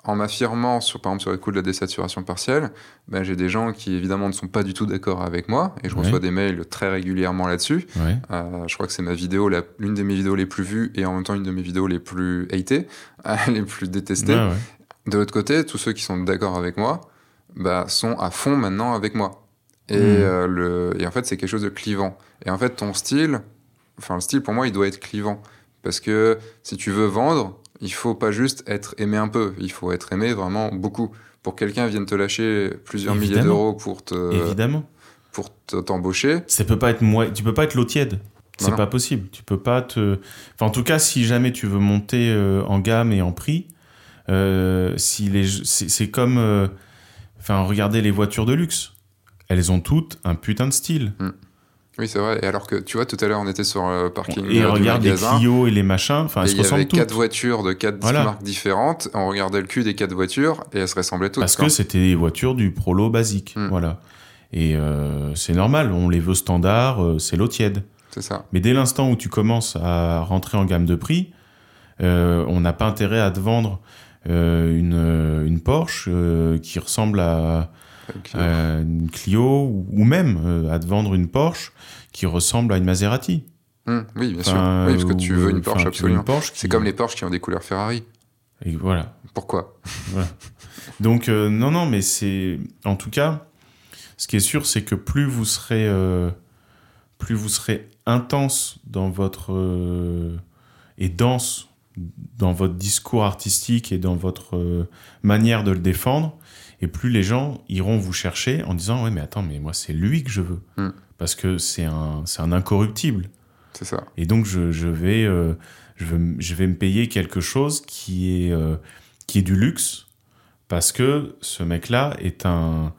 en m'affirmant, sur, par exemple, sur le coup de la désaturation partielle, ben, j'ai des gens qui, évidemment, ne sont pas du tout d'accord avec moi, et je Ouais. reçois des mails très régulièrement là-dessus. Ouais. Euh, je crois que c'est ma vidéo, l'une de mes vidéos les plus vues, et en même temps une de mes vidéos les plus hatées, les plus détestées. Ouais. De l'autre côté, tous ceux qui sont d'accord avec moi, bah, sont à fond maintenant avec moi. Et, Mhm. euh, le, et en fait, c'est quelque chose de clivant. Et en fait, ton style, enfin, le style, pour moi, il doit être clivant. Parce que si tu veux vendre, il faut pas juste être aimé un peu, il faut être aimé vraiment beaucoup. Pour que quelqu'un vienne te lâcher plusieurs milliers d'euros pour te Évidemment. pour te- t'embaucher, Ça peut pas être moi. Tu peux pas être l'eau tiède. C'est Non, pas possible. Tu peux pas te. Enfin, en tout cas, si jamais tu veux monter euh, en gamme et en prix, euh, si les, c'est comme, euh, enfin, regardez les voitures de luxe. Elles ont toutes un putain de style. Oui c'est vrai. Et alors que tu vois, tout à l'heure on était sur le parking Et euh, du regarde les. Clio et les machins. Enfin, elles se il y avait ressemblent toutes. quatre voitures de quatre Voilà. marques différentes. On regardait le cul des quatre voitures et elles se ressemblaient toutes. Parce que c'était des voitures du prolo basique. Hmm. Voilà. Et euh, c'est normal. On les veut standard. euh, c'est l'eau tiède. c'est ça. Mais dès l'instant où tu commences à rentrer en gamme de prix, euh, on n'a pas intérêt à te vendre euh, une, euh, une Porsche euh, qui ressemble à, Donc, à une Clio ou, ou même euh, à te vendre une Porsche qui ressemble à une Maserati. hum, oui, bien Enfin, sûr. Oui, parce que tu veux euh, une Porsche absolument. une Porsche C'est comme les Porsche qui ont des couleurs Ferrari. Et voilà. Pourquoi? Donc euh, non, non, mais c'est en tout cas, ce qui est sûr, c'est que plus vous serez, euh, plus vous serez intense dans votre euh, et dense dans votre discours artistique et dans votre euh, manière de le défendre, et plus les gens iront vous chercher en disant ouais mais attends mais moi c'est lui que je veux Hmm. parce que c'est un c'est un incorruptible C'est ça. et donc je, je vais euh, je vais je vais me payer quelque chose qui est euh, qui est du luxe parce que ce mec-là est un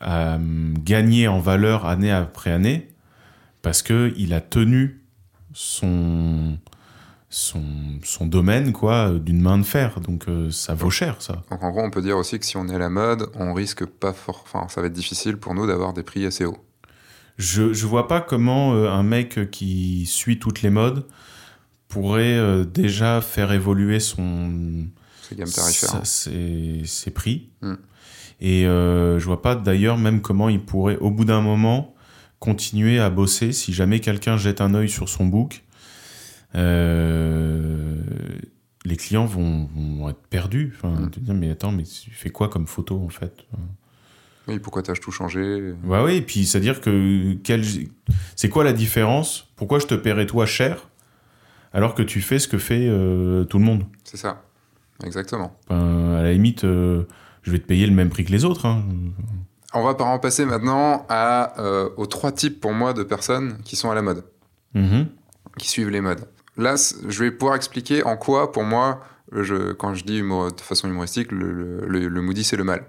a hum, gagné en valeur année après année parce que il a tenu son son, son domaine quoi d'une main de fer donc euh, ça vaut cher ça Donc en gros, on peut dire aussi que si on est à la mode, on risque pas fort. Enfin, ça va être difficile pour nous d'avoir des prix assez hauts. je je vois pas comment euh, un mec qui suit toutes les modes pourrait euh, déjà faire évoluer son C'est gamme tarifaire. Ça, hein. c'est c'est pris. Mm. Et je vois pas d'ailleurs même comment il pourrait, au bout d'un moment, continuer à bosser si jamais quelqu'un jette un œil sur son book. Euh, les clients vont, vont être perdus. Enfin, Mm. te dire, mais attends, mais tu fais quoi comme photo en fait? Oui, pourquoi t'as tout changé? Bah oui, et puis c'est-à-dire que quel- c'est quoi la différence? Pourquoi je te paierais toi cher alors que tu fais ce que fait euh, tout le monde? C'est ça. Exactement. Enfin, à la limite, euh, je vais te payer le même prix que les autres. Hein. On va par en passer maintenant à, euh, aux trois types pour moi de personnes qui sont à la mode, Mhm. qui suivent les modes. Là, je vais pouvoir expliquer en quoi, pour moi, je, quand je dis humour, de façon humoristique, le, le, le moody c'est le mal.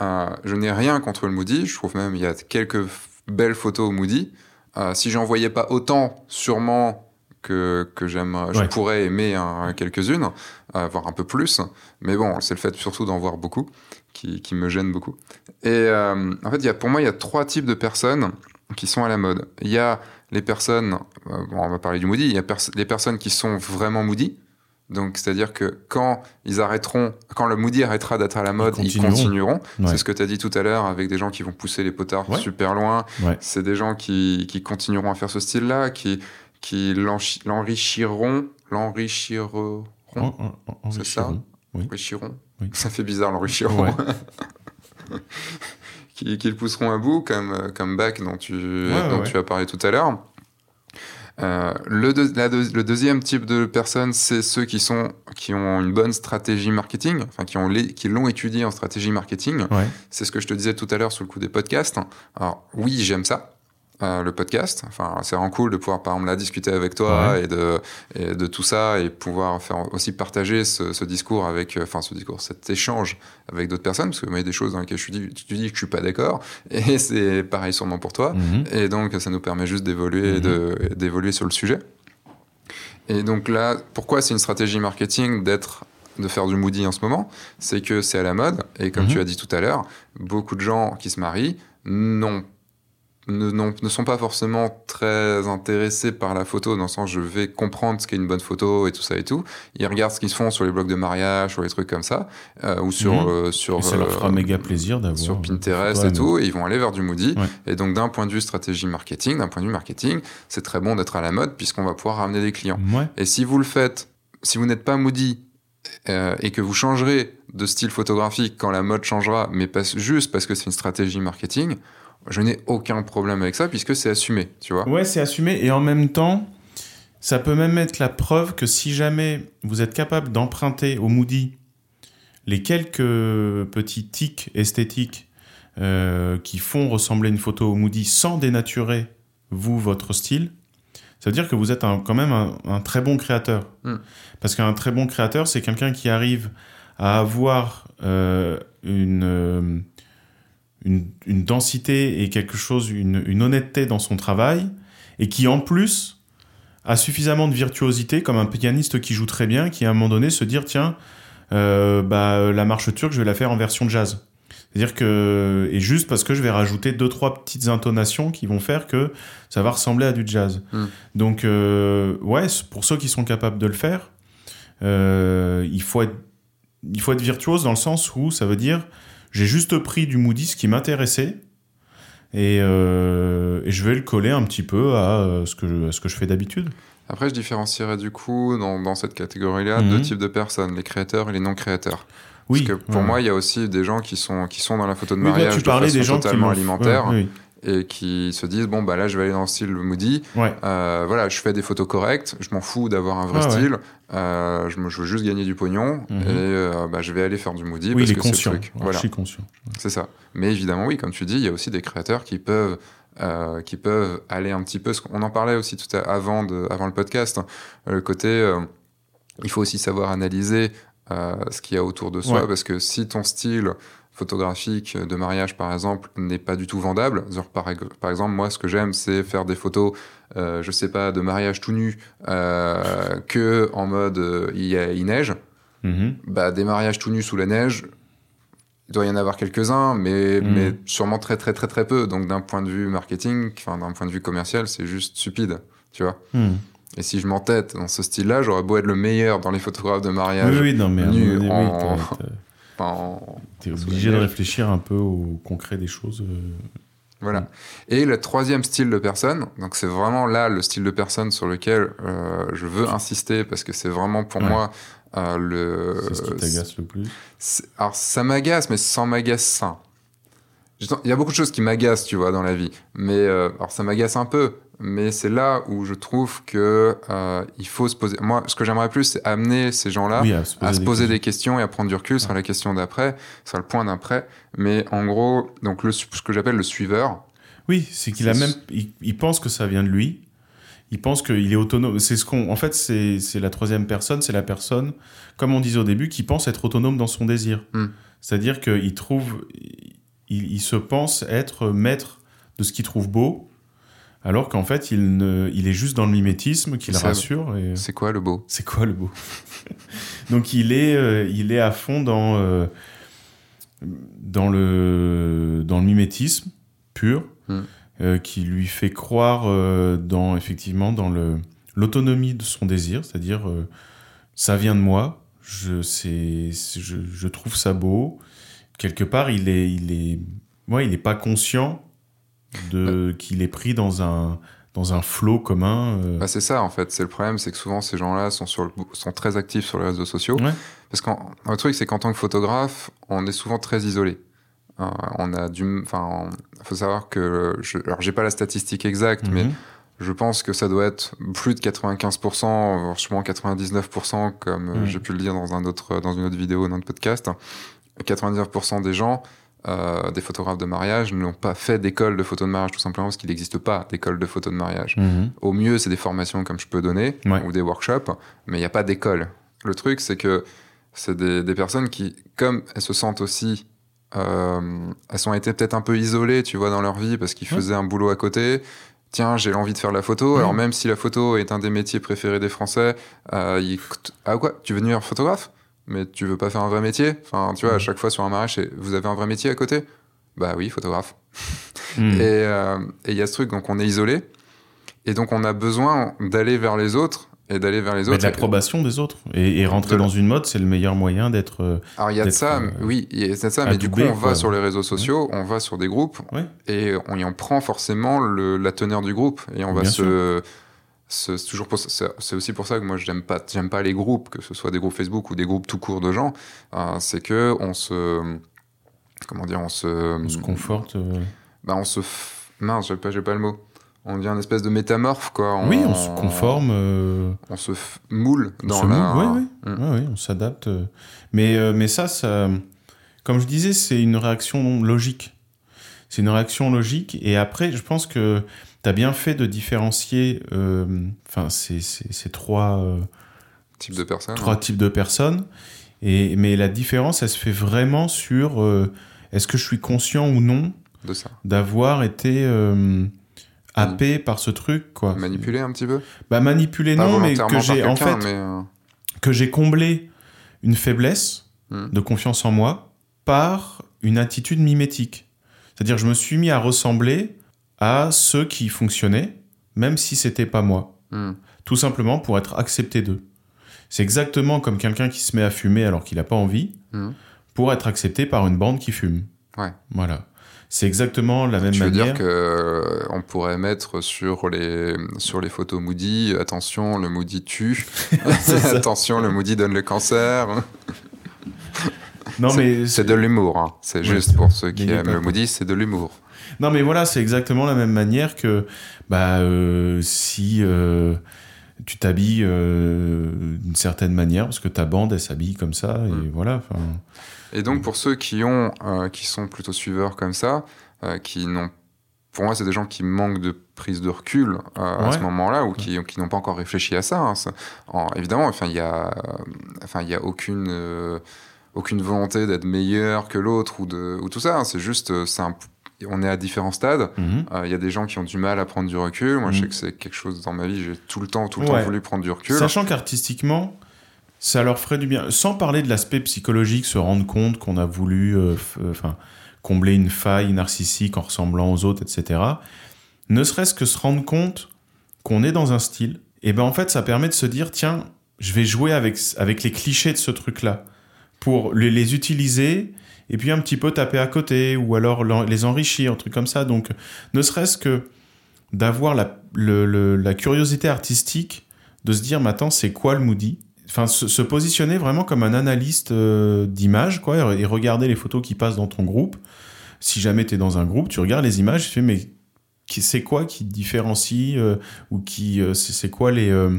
Euh, je n'ai rien contre le moody, je trouve même il y a quelques belles photos au moody. Euh, si j'en voyais pas autant, sûrement que, que j'aime, je pourrais aimer un- quelques-unes, euh, voire un peu plus. Mais bon, c'est le fait surtout d'en voir beaucoup qui, qui me gêne beaucoup. Et euh, en fait, il y a, pour moi, il y a trois types de personnes qui sont à la mode. Il y a les personnes, euh, bon, on va parler du moody, il y a pers- les personnes qui sont vraiment moody. Donc, c'est-à-dire que quand ils arrêteront, quand le moody arrêtera d'être à la mode, ils continueront. continueront. Ouais. C'est ce que tu as dit tout à l'heure avec des gens qui vont pousser les potards Ouais. super loin. Ouais. C'est des gens qui, qui continueront à faire ce style-là, qui, l'enrichiront, l'enrichiront, En- en- en- C'est ça enrichiront. Oui. l'enrichiront. Oui. Ça fait bizarre, l'enrichiront. Qui, qui le pousseront à bout, comme, euh, comme Bach dont, tu, ouais, dont ouais. tu as parlé tout à l'heure. Euh, le, deux- la deux- le deuxième type de personnes, c'est ceux qui, sont, qui ont une bonne stratégie marketing, enfin qui ont qui l'ont étudié en stratégie marketing. Ouais. C'est ce que je te disais tout à l'heure sur le coup des podcasts. Alors oui, j'aime ça, euh, le podcast. Enfin, c'est vraiment cool de pouvoir, par exemple, là, discuter avec toi et, de, et de tout ça et pouvoir faire aussi partager ce, ce discours avec, euh, enfin, ce discours, cet échange avec d'autres personnes, parce que moi, il y a des choses dans lesquelles je suis dit, tu dis que je suis pas d'accord, et c'est pareil sûrement pour toi. Mhm. Et donc, ça nous permet juste d'évoluer et d'évoluer sur le sujet. Et donc là, pourquoi c'est une stratégie marketing d'être de faire du moody en ce moment? C'est que c'est à la mode, et comme Mhm. tu as dit tout à l'heure, beaucoup de gens qui se marient n'ont ne, sont pas forcément très intéressés par la photo, dans le sens je vais comprendre ce qu'est une bonne photo et tout ça et tout. Ils regardent ce qu'ils font sur les blogs de mariage, sur les trucs comme ça, euh, ou sur, Mhm. euh, sur, Et ça leur euh, fera méga plaisir d'avoir. sur euh, Pinterest et tout, et ils vont aller vers du Moody. Ouais. Et donc, d'un point de vue stratégie marketing, d'un point de vue marketing, c'est très bon d'être à la mode puisqu'on va pouvoir ramener des clients. Ouais. Et si vous le faites, si vous n'êtes pas Moody euh, et que vous changerez de style photographique quand la mode changera, mais pas juste parce que c'est une stratégie marketing, je n'ai aucun problème avec ça puisque c'est assumé, tu vois. Ouais, c'est assumé. Et en même temps, ça peut même être la preuve que si jamais vous êtes capable d'emprunter au Moody les quelques petits tics esthétiques euh, qui font ressembler une photo au Moody sans dénaturer, vous, votre style, ça veut dire que vous êtes un- quand même un, un très bon créateur. Mm. Parce qu'un très bon créateur, c'est quelqu'un qui arrive à avoir euh, une, euh, une, une densité et quelque chose, une, une honnêteté dans son travail, et qui en plus a suffisamment de virtuosité, comme un pianiste qui joue très bien, qui à un moment donné se dire tiens, euh, bah, la marche turque, je vais la faire en version jazz. C'est-à-dire que, et juste parce que je vais rajouter deux, trois petites intonations qui vont faire que ça va ressembler à du jazz. Mm. Donc, euh, ouais, pour ceux qui sont capables de le faire, euh, il, faut être, il faut être virtuose dans le sens où ça veut dire j'ai juste pris du Moody ce qui m'intéressait et, euh, et je vais le coller un petit peu à, euh, ce, que je, à ce que je fais d'habitude. Après, je différencierais du coup dans, dans cette catégorie-là Mhm. deux types de personnes, les créateurs et les non-créateurs. Oui, Parce que pour ouais. moi, il y a aussi des gens qui sont, qui sont dans la photo de Oui, mariage tu de parlais façon des gens qui totalement alimentaire ouais, oui. Et qui se disent bon bah là je vais aller dans le style Moody. Ouais. Euh, voilà, je fais des photos correctes, je m'en fous d'avoir un vrai Ah ouais. style. Euh, je, veux juste gagner du pognon Mhm. et euh, bah, je vais aller faire du Moody Oui, parce il est que c'est le truc. Voilà, Je suis conscient. c'est ça. Mais évidemment, oui, comme tu dis, il y a aussi des créateurs qui peuvent qui peuvent aller un petit peu. On en parlait aussi tout à, avant de, avant le podcast. hein, le côté, il faut aussi savoir analyser ce qu'il y a autour de soi Ouais. parce que si ton style photographique de mariage par exemple n'est pas du tout vendable par, exemple moi ce que j'aime c'est faire des photos euh, je sais pas de mariage tout nu euh, que en mode euh, il, neige Mhm. bah, des mariages tout nus sous la neige, il doit y en avoir quelques-uns, mais, Mhm. mais sûrement très très très très peu. Donc d'un point de vue marketing, d'un point de vue commercial, c'est juste stupide, tu vois. Mhm. Et si je m'entête dans ce style-là, j'aurais beau être le meilleur dans les photographes de mariage. Oui, oui, non, mais nu en- en- t'es sous obligé de réfléchir un peu au concret des choses. euh. Voilà. Et le troisième style de personne, donc c'est vraiment là le style de personne sur lequel euh, je veux insister parce que c'est vraiment pour Ouais. moi euh, le. C'est ce qui t'agace le plus. Alors, ça m'agace, mais sans m'agacer. Il y a beaucoup de choses qui m'agacent, tu vois, dans la vie. Mais, euh, alors, ça m'agace un peu. Mais c'est là où je trouve que euh, il faut se poser. Moi, ce que j'aimerais plus, c'est amener ces gens-là Oui, à se poser, à se des questions. des questions et à prendre du recul sur la question d'après, sur le point d'après. Mais en gros, donc le, ce que j'appelle le suiveur. Oui, c'est qu'il a même. Il, il pense que ça vient de lui. il pense qu'il est autonome. C'est ce qu'on, en fait, c'est c'est la troisième personne, c'est la personne, comme on disait au début, qui pense être autonome dans son désir. Hmm. C'est-à-dire qu'il trouve, il, il se pense être maître de ce qu'il trouve beau, alors qu'en fait, il ne, il est juste dans le mimétisme qui le rassure. Et... C'est quoi le beau? C'est quoi le beau? Donc il est, euh, il est à fond dans, euh, dans, le, dans le mimétisme pur, Mm. euh, qui lui fait croire dans, effectivement dans l'autonomie de son désir, c'est-à-dire ça vient de moi, je, je, je trouve ça beau. Quelque part, il est, il est, ouais, il est pas conscient de qu'il est pris dans un dans un flot commun. euh, Bah, c'est ça en fait, c'est le problème, c'est que souvent ces gens-là sont, sur le- sont très actifs sur les réseaux sociaux. Ouais. Parce qu'un le truc, c'est qu'en tant que photographe, on est souvent très isolé. Euh, on a du, enfin, faut savoir que, je, alors j'ai pas la statistique exacte, mais mhm. je pense que ça doit être plus de 95%, franchement 99%, comme euh, j'ai pu le dire dans un autre, dans une autre vidéo, dans un podcast. 99% des gens, euh, des photographes de mariage, n'ont pas fait d'école de photo de mariage, tout simplement parce qu'il n'existe pas d'école de photo de mariage. Mhm. Au mieux, c'est des formations comme je peux donner Ouais. ou des workshops, mais il n'y a pas d'école. Le truc, c'est que c'est des, des personnes qui, comme elles se sentent aussi, euh, elles ont été peut-être un peu isolées, tu vois, dans leur vie parce qu'ils Ouais. faisaient un boulot à côté. Tiens, j'ai l'envie de faire la photo. Alors même si la photo est un des métiers préférés des Français, euh, ah quoi, tu veux devenir photographe? Mais tu veux pas faire un vrai métier? Enfin, tu vois, à Mhm. chaque fois sur un mariage, c'est, vous avez un vrai métier à côté? Bah oui, photographe. Et euh, et il y a ce truc, donc on est isolé. Et donc on a besoin d'aller vers les autres et d'aller vers les Mais autres. de l'approbation des autres. Et, et rentrer dans une mode, c'est le meilleur moyen d'être. euh, Alors il y a de ça, euh, oui, il y a de ça, mais du coup on quoi. va sur les réseaux sociaux, on va sur des groupes Ouais. et on y en prend forcément le, la teneur du groupe et on va se- c'est toujours aussi pour ça que moi j'aime pas j'aime pas les groupes que ce soit des groupes Facebook ou des groupes tout court de gens, euh, c'est que on se comment dire on se On se conforte. euh, bah on se mince j'ai pas j'ai pas le mot on devient une espèce de métamorphe quoi Oui, on se conforme. euh, on se moule on dans se la moule, ouais, Mm. ouais, ouais, on s'adapte. euh. Mais, mais ça, ça, comme je disais, c'est une réaction logique. C'est une réaction logique. Et après, je pense que tu as bien fait de différencier euh, enfin, ces, ces, ces trois, euh, type de personne trois types de personnes. Et, mais la différence, elle se fait vraiment sur euh, est-ce que je suis conscient ou non de ça d'avoir été euh, happé par ce truc, quoi. manipuler un petit peu? Bah manipuler Pas non, mais que j'ai en fait mais, euh, que j'ai comblé une faiblesse Hmm. de confiance en moi par une attitude mimétique. C'est-à-dire je me suis mis à ressembler à ceux qui fonctionnaient, même si c'était pas moi. hmm. Tout simplement pour être accepté d'eux. C'est exactement comme quelqu'un qui se met à fumer alors qu'il n'a pas envie, Hmm. pour être accepté par une bande qui fume. Ouais. Voilà. C'est exactement la même Tu veux manière. dire que euh, on pourrait mettre sur les sur les photos Moody attention le Moody tue attention le Moody donne le cancer Non C'est- mais c'est de l'humour hein. c'est Ouais, juste pour ceux qui aiment le. Moody c'est de l'humour Non, mais voilà, c'est exactement la même manière que bah, euh, si euh, tu t'habilles euh, d'une certaine manière, parce que ta bande, elle s'habille comme ça, et Mm. voilà. et donc pour ceux qui ont qui sont plutôt suiveurs comme ça qui n'ont pour moi, c'est des gens qui manquent de prise de recul à Ouais. ce moment-là ou qui, qui n'ont pas encore réfléchi à ça. hein. En- évidemment, enfin, il y a, enfin, il y a aucune, aucune volonté d'être meilleur que l'autre ou de, ou tout ça. hein. C'est juste, c'est un- on est à différents stades. mhm. Euh, Il y a des gens qui ont du mal à prendre du recul. Moi, je sais Mhm. que c'est quelque chose dans ma vie. J'ai tout le temps, tout le Ouais. temps voulu prendre du recul. Sachant qu'artistiquement, ça leur ferait du bien. Sans parler de l'aspect psychologique, se rendre compte qu'on a voulu euh, euh, enfin, combler une faille narcissique en ressemblant aux autres, etc. Ne serait-ce que se rendre compte qu'on est dans un style, et ben en fait, ça permet de se dire tiens, je vais jouer avec, avec les clichés de ce truc-là pour les, les utiliser et puis un petit peu taper à côté ou alors les enrichir, un truc comme ça. Donc, ne serait-ce que d'avoir la, le- le- la curiosité artistique de se dire maintenant c'est quoi le Moody? Enfin se, se positionner vraiment comme un analyste euh, d'image quoi et regarder les photos qui passent dans ton groupe si jamais tu es dans un groupe tu regardes les images tu fais mais c'est quoi qui te différencie euh, ou qui euh, c'est quoi les euh,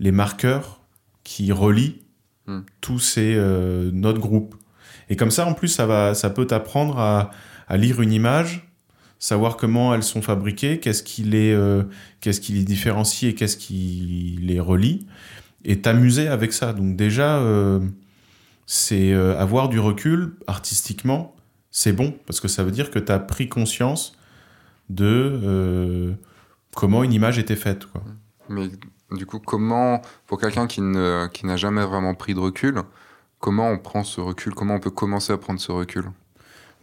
les marqueurs qui relient Hmm. tous ces notre groupe? Et comme ça en plus ça va ça peut t'apprendre à, lire une image savoir comment elles sont fabriquées, qu'est-ce qui les, euh, qu'est-ce qui les différencie et qu'est-ce qui les relie, et t'amuser avec ça. Donc déjà, euh, c'est euh, avoir du recul artistiquement, c'est bon, parce que ça veut dire que tu as pris conscience de comment une image était faite. Mais du coup, comment, pour quelqu'un qui ne, qui n'a jamais vraiment pris de recul, comment on prend ce recul Comment on peut commencer à prendre ce recul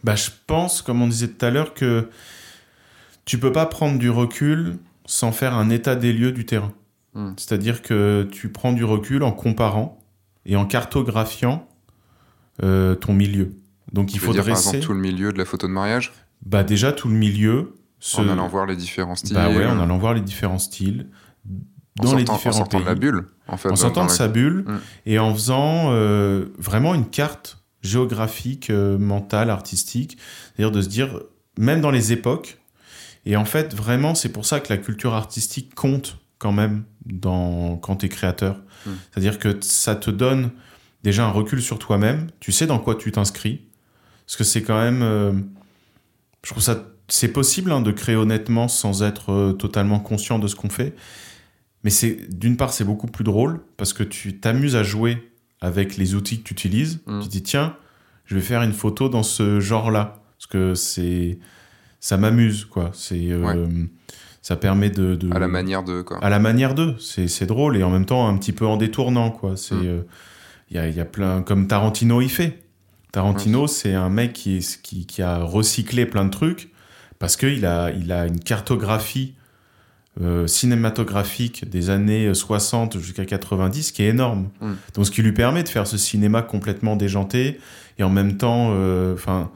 Bah, je pense, comme on disait tout à l'heure, que tu peux pas prendre du recul sans faire un état des lieux du terrain. Hmm. C'est-à-dire que tu prends du recul en comparant et en cartographiant euh, ton milieu. Donc il Tu faut dire, par dresser exemple, tout le milieu de la photo de mariage? Bah, déjà tout le milieu. ce- En allant voir les différents styles. bah ouais, en allant voir les différents styles dans les sortant- en différents sortant pays. de la bulle, en fait. en sortant de sa bulle Mm. et en faisant euh, vraiment une carte géographique, euh, mentale, artistique. C'est-à-dire de se dire, même dans les époques, et en fait, vraiment, c'est pour ça que la culture artistique compte quand même dans, quand tu es créateur. Mm. C'est-à-dire que ça te donne déjà un recul sur toi-même, tu sais dans quoi tu t'inscris, parce que c'est quand même... euh, je trouve ça... C'est possible hein, de créer honnêtement sans être euh, totalement conscient de ce qu'on fait. Mais c'est d'une part, c'est beaucoup plus drôle parce que tu t'amuses à jouer avec les outils que tu utilises. Mm. Tu te dis, tiens, je vais faire une photo dans ce genre-là. Parce que c'est. Ça m'amuse, quoi. C'est. euh, Ça permet de. de- À la manière de. Quoi. à la manière d'eux. C'est c'est drôle et en même temps un petit peu en détournant, quoi. C'est. Mm. euh, Il y, y a plein. Comme Tarantino, il fait. Tarantino, c'est un mec qui, qui a recyclé plein de trucs parce qu'il a, il a une cartographie euh, cinématographique des années 60 jusqu'à 90 qui est énorme. Mm. Donc, ce qui lui permet de faire ce cinéma complètement déjanté et en même temps, euh, enfin,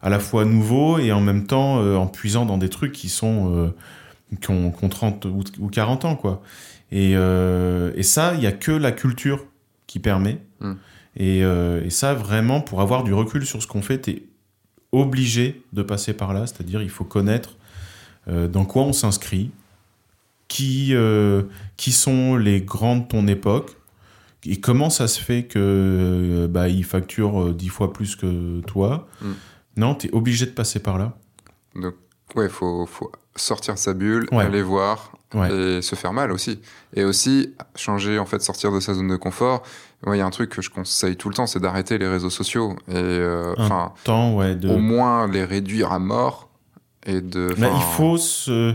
à la fois nouveau et en même temps euh, en puisant dans des trucs qui sont qui ont, qui ont 30 ou, ou 40 ans, quoi. Et, et ça, il y a que la culture qui permet. Mm. Et, et ça, vraiment, pour avoir du recul sur ce qu'on fait, t'es obligé de passer par là. C'est-à-dire, il faut connaître dans quoi on s'inscrit, qui, euh, qui sont les grands de ton époque, et comment ça se fait que euh, bah, ils facturent euh, dix fois plus que toi. Mm. Non, tu es obligé de passer par là. Donc, ouais, faut, faut sortir de sa bulle, Ouais. aller voir Ouais. et se faire mal aussi. Et aussi, changer, en fait, sortir de sa zone de confort. Ouais, il y a un truc que je conseille tout le temps, c'est d'arrêter les réseaux sociaux. Et, enfin, de... au moins les réduire à mort. Et de. Il faut se.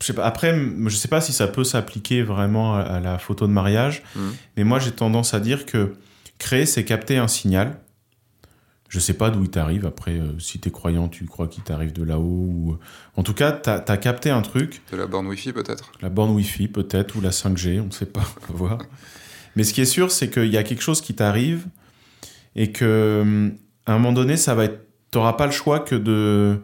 Je sais pas, après, je sais pas si ça peut s'appliquer vraiment à, la photo de mariage, Mhm. mais moi j'ai tendance à dire que créer, c'est capter un signal. Je sais pas d'où il t'arrive. Après, euh, si t'es croyant, tu crois qu'il t'arrive de là-haut. Ou... En tout cas, t'as as capté un truc. De la borne Wi-Fi, peut-être. La borne Wi-Fi, peut-être, ou la 5G, on ne sait pas, on va voir. Mais ce qui est sûr, c'est qu'il y a quelque chose qui t'arrive et que à un moment donné, ça va être. T'auras pas le choix que de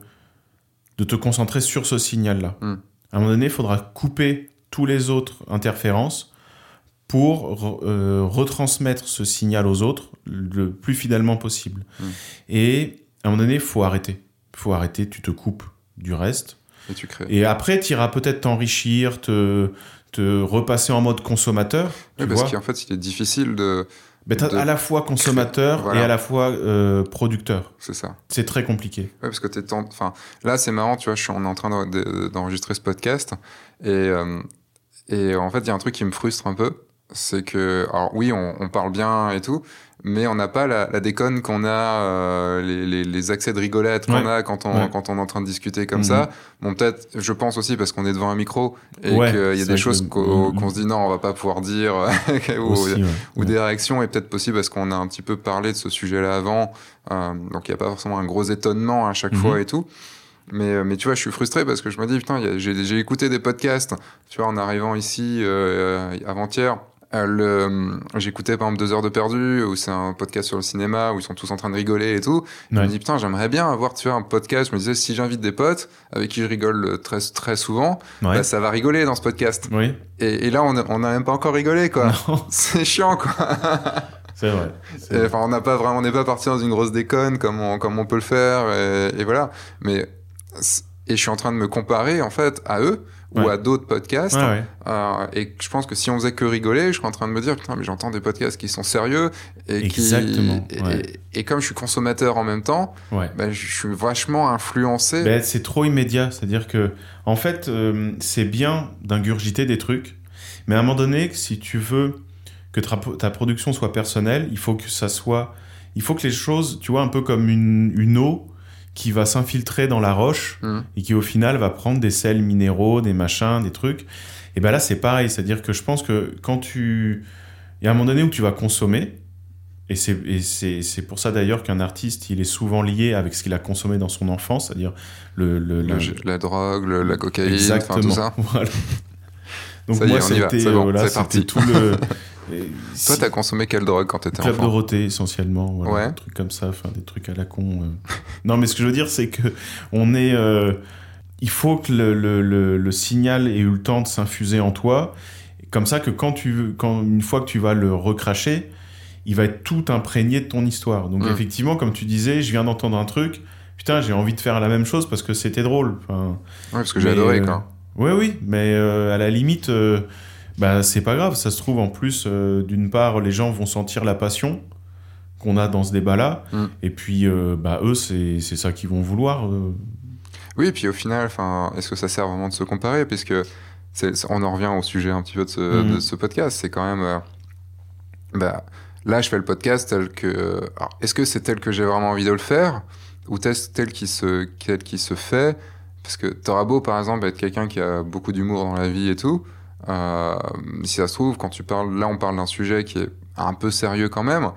de te concentrer sur ce signal-là. Hmm. À un moment donné, il faudra couper tous les autres interférences pour euh, retransmettre ce signal aux autres le plus fidèlement possible. Hmm. Et à un moment donné, il faut arrêter. Il faut arrêter, tu te coupes du reste. Et tu crées. Et après, tu iras peut-être t'enrichir, te, te repasser en mode consommateur. Tu Ouais, parce qu'en fait, il est difficile de. Mais à la fois consommateur Voilà. et à la fois euh, producteur. C'est ça. C'est très compliqué. Ouais, parce que t'es tant... enfin, là, c'est marrant, tu vois, je suis, on est en train de- de- d'enregistrer ce podcast. Et, euh, et en fait, il y a un truc qui me frustre un peu. C'est que, alors oui, on, on parle bien et tout, mais on n'a pas la, la déconne qu'on a, euh, les, les- les accès de rigolette qu'on Ouais. a quand on, Ouais. quand on est en train de discuter comme Mhm. ça. Bon, peut-être, je pense aussi parce qu'on est devant un micro et Ouais, qu'il y a des choses que- qu'on se dit non, on va pas pouvoir dire, ou, Aussi, des réactions est peut-être possible parce qu'on a un petit peu parlé de ce sujet-là avant. Euh, donc il n'y a pas forcément un gros étonnement à chaque Mhm. fois et tout. Mais, euh, mais tu vois, je suis frustré parce que je me dis, putain, j'ai écouté des podcasts, tu vois, en arrivant ici euh, avant-hier. Euh, le- J'écoutais par exemple Deux heures de perdu, où c'est un podcast sur le cinéma, où ils sont tous en train de rigoler et tout. Je me dis, putain, j'aimerais bien avoir tu vois, un podcast. Je me disais, si j'invite des potes avec qui je rigole très, très souvent, Ouais. bah, ça va rigoler dans ce podcast. Oui. Et, et là, on n'a on même pas encore rigolé, quoi. C'est chiant, quoi. c'est vrai. Enfin, on n'a pas vraiment, on n'est pas parti dans une grosse déconne comme on, comme on peut le faire, et, et voilà. Mais et je suis en train de me comparer en fait à eux, ou à d'autres podcasts. Ouais, ouais. Euh, et je pense que si on faisait que rigoler, je serais en train de me dire, putain, mais j'entends des podcasts qui sont sérieux. Et Exactement, Qui, et, comme je suis consommateur en même temps, bah, je suis vachement influencé. Ben, c'est trop immédiat. C'est-à-dire que, en fait, euh, c'est bien d'ingurgiter des trucs, mais à un moment donné, si tu veux que ta, ta production soit personnelle, il faut que ça soit. Il faut que les choses, tu vois, un peu comme une, une eau qui va s'infiltrer dans la roche Mhm. et qui, au final, va prendre des sels minéraux, des machins, des trucs. Et ben là, c'est pareil. C'est-à-dire que je pense que quand tu. Il y a un moment donné où tu vas consommer. Et c'est- pour ça d'ailleurs qu'un artiste, il est souvent lié avec ce qu'il a consommé dans son enfance, c'est-à-dire le, le- Le- la- la drogue, la cocaïne, Exactement. tout ça. Voilà. Donc Ça moi, c'était voilà, tout le. et Toi, si- t'as consommé quelle drogue quand t'étais Club enfant Dorothée essentiellement, voilà, Ouais. des trucs comme ça, enfin des trucs à la con. euh. non, mais ce que je veux dire, c'est que on est, euh, il faut que le, le- le- le signal ait eu le temps de s'infuser en toi, comme ça que quand tu, quand une fois que tu vas le recracher, il va être tout imprégné de ton histoire. Donc Mm. effectivement, comme tu disais, je viens d'entendre un truc, putain, j'ai envie de faire la même chose parce que c'était drôle. Enfin, Ouais, parce que j'ai adoré, euh, quoi. oui, oui, mais euh, à la limite, euh, bah, c'est pas grave. Ça se trouve, en plus, euh, d'une part, les gens vont sentir la passion qu'on a dans ce débat-là. Mm. Et puis, euh, bah, eux, c'est ça qu'ils vont vouloir. euh. Oui, puis au final, est-ce que ça sert vraiment de se comparer? Puisque on en revient au sujet un petit peu de ce, de ce podcast. C'est quand même. bah, là, je fais le podcast tel que. Est-ce que c'est tel que j'ai vraiment envie de le faire? Ou tel, tel, qui, se, tel qui se fait? Parce que t'auras beau, par exemple, être quelqu'un qui a beaucoup d'humour dans la vie et tout. Euh, si ça se trouve, quand tu parles. Là, on parle d'un sujet qui est un peu sérieux quand même.